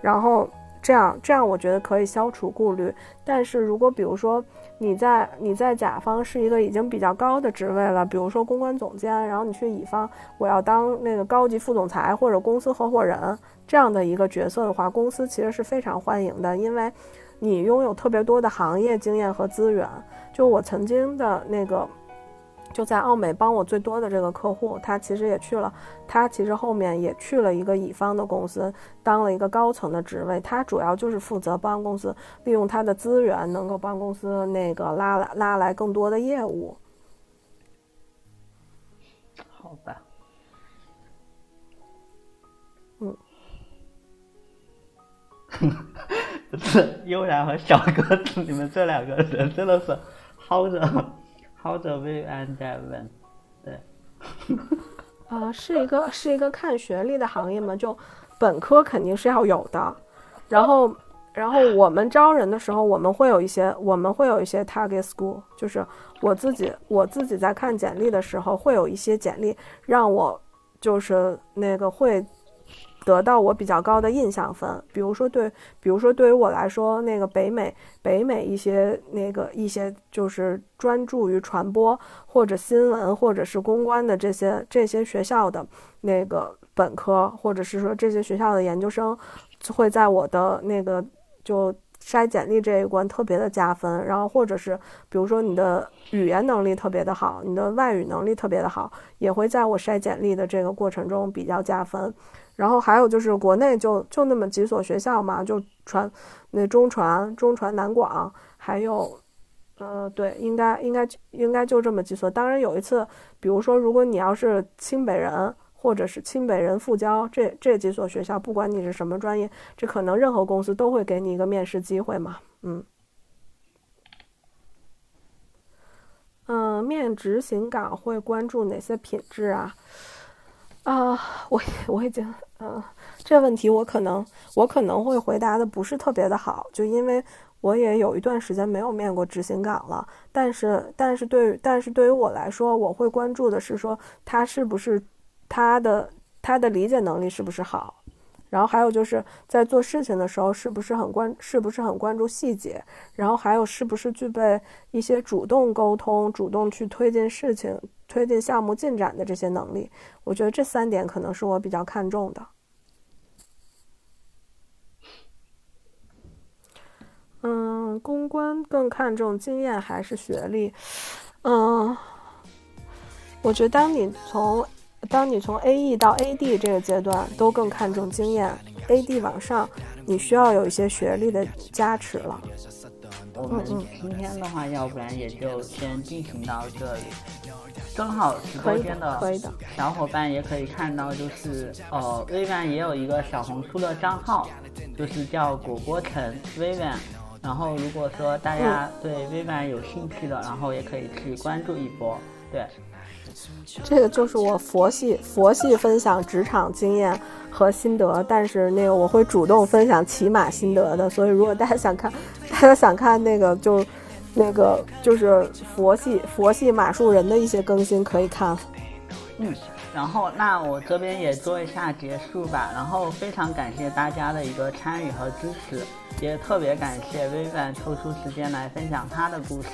然后这样这样，我觉得可以消除顾虑。但是如果比如说你在你在甲方是一个已经比较高的职位了，比如说公关总监，然后你去乙方，我要当那个高级副总裁或者公司合伙人。这样的一个角色的话，公司其实是非常欢迎的，因为，你拥有特别多的行业经验和资源。就我曾经的那个，就在奥美帮我最多的这个客户，他其实也去了，他其实后面也去了一个乙方的公司，当了一个高层的职位。他主要就是负责帮公司利用他的资源，能够帮公司那个拉来拉来更多的业务。好吧。是 悠然和小鸽子，你们这两个人真的是 hold hold we and even，对。啊，是一个是一个看学历的行业嘛，就本科肯定是要有的。然后，然后我们招人的时候，我们会有一些，我们会有一些 target school，就是我自己我自己在看简历的时候，会有一些简历让我就是那个会。得到我比较高的印象分。比如说对，比如说对于我来说，那个北美北美一些那个一些就是专注于传播或者新闻或者是公关的这些这些学校的那个本科，或者是说这些学校的研究生，会在我的那个就。筛简历这一关特别的加分，然后或者是比如说你的语言能力特别的好，你的外语能力特别的好，也会在我筛简历的这个过程中比较加分。然后还有就是国内就就那么几所学校嘛，就传那中传、中传南广，还有，呃，对，应该应该应该就这么几所。当然有一次，比如说如果你要是清北人。或者是清北人复交这这几所学校，不管你是什么专业，这可能任何公司都会给你一个面试机会嘛。嗯，嗯，面执行岗会关注哪些品质啊？啊，我我已经，嗯，这问题我可能我可能会回答的不是特别的好，就因为我也有一段时间没有面过执行岗了。但是但是对于但是对于我来说，我会关注的是说他是不是。他的他的理解能力是不是好？然后还有就是在做事情的时候是不是很关是不是很关注细节？然后还有是不是具备一些主动沟通、主动去推进事情、推进项目进展的这些能力？我觉得这三点可能是我比较看重的。嗯，公关更看重经验还是学历？嗯，我觉得当你从当你从 A E 到 A D 这个阶段，都更看重经验。A D 往上，你需要有一些学历的加持了。我们今天的话，要不然也就先进行到这里。正好直播间的小伙伴也可以看到，就是呃，微软也有一个小红书的账号，就是叫果果城微软。然后如果说大家对微软有兴趣的，然后也可以去关注一波。对。这个就是我佛系佛系分享职场经验和心得，但是那个我会主动分享骑马心得的，所以如果大家想看，大家想看那个就，那个就是佛系佛系马术人的一些更新可以看。嗯，然后那我这边也做一下结束吧，然后非常感谢大家的一个参与和支持，也特别感谢微软抽出时间来分享他的故事。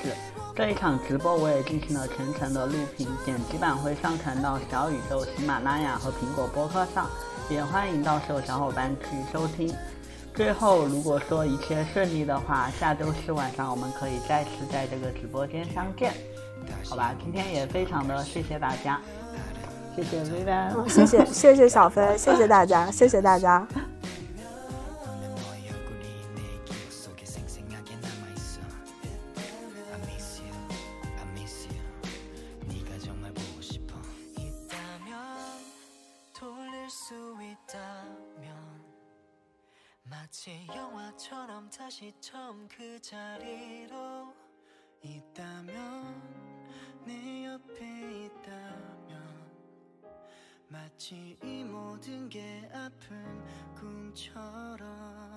这一场直播我也进行了全程的录屏，剪辑版会上传到小宇宙、喜马拉雅和苹果播客上，也欢迎到时候小伙伴去收听。最后，如果说一切顺利的话，下周四晚上我们可以再次在这个直播间相见，好吧？今天也非常的谢谢大家，谢谢薇薇，谢谢谢谢小飞，谢谢大家，谢谢大家。 제 영화처럼 다시 처음 그 자리로 있다면 내 옆에 있다면 마치 이 모든 게 아픈 꿈처럼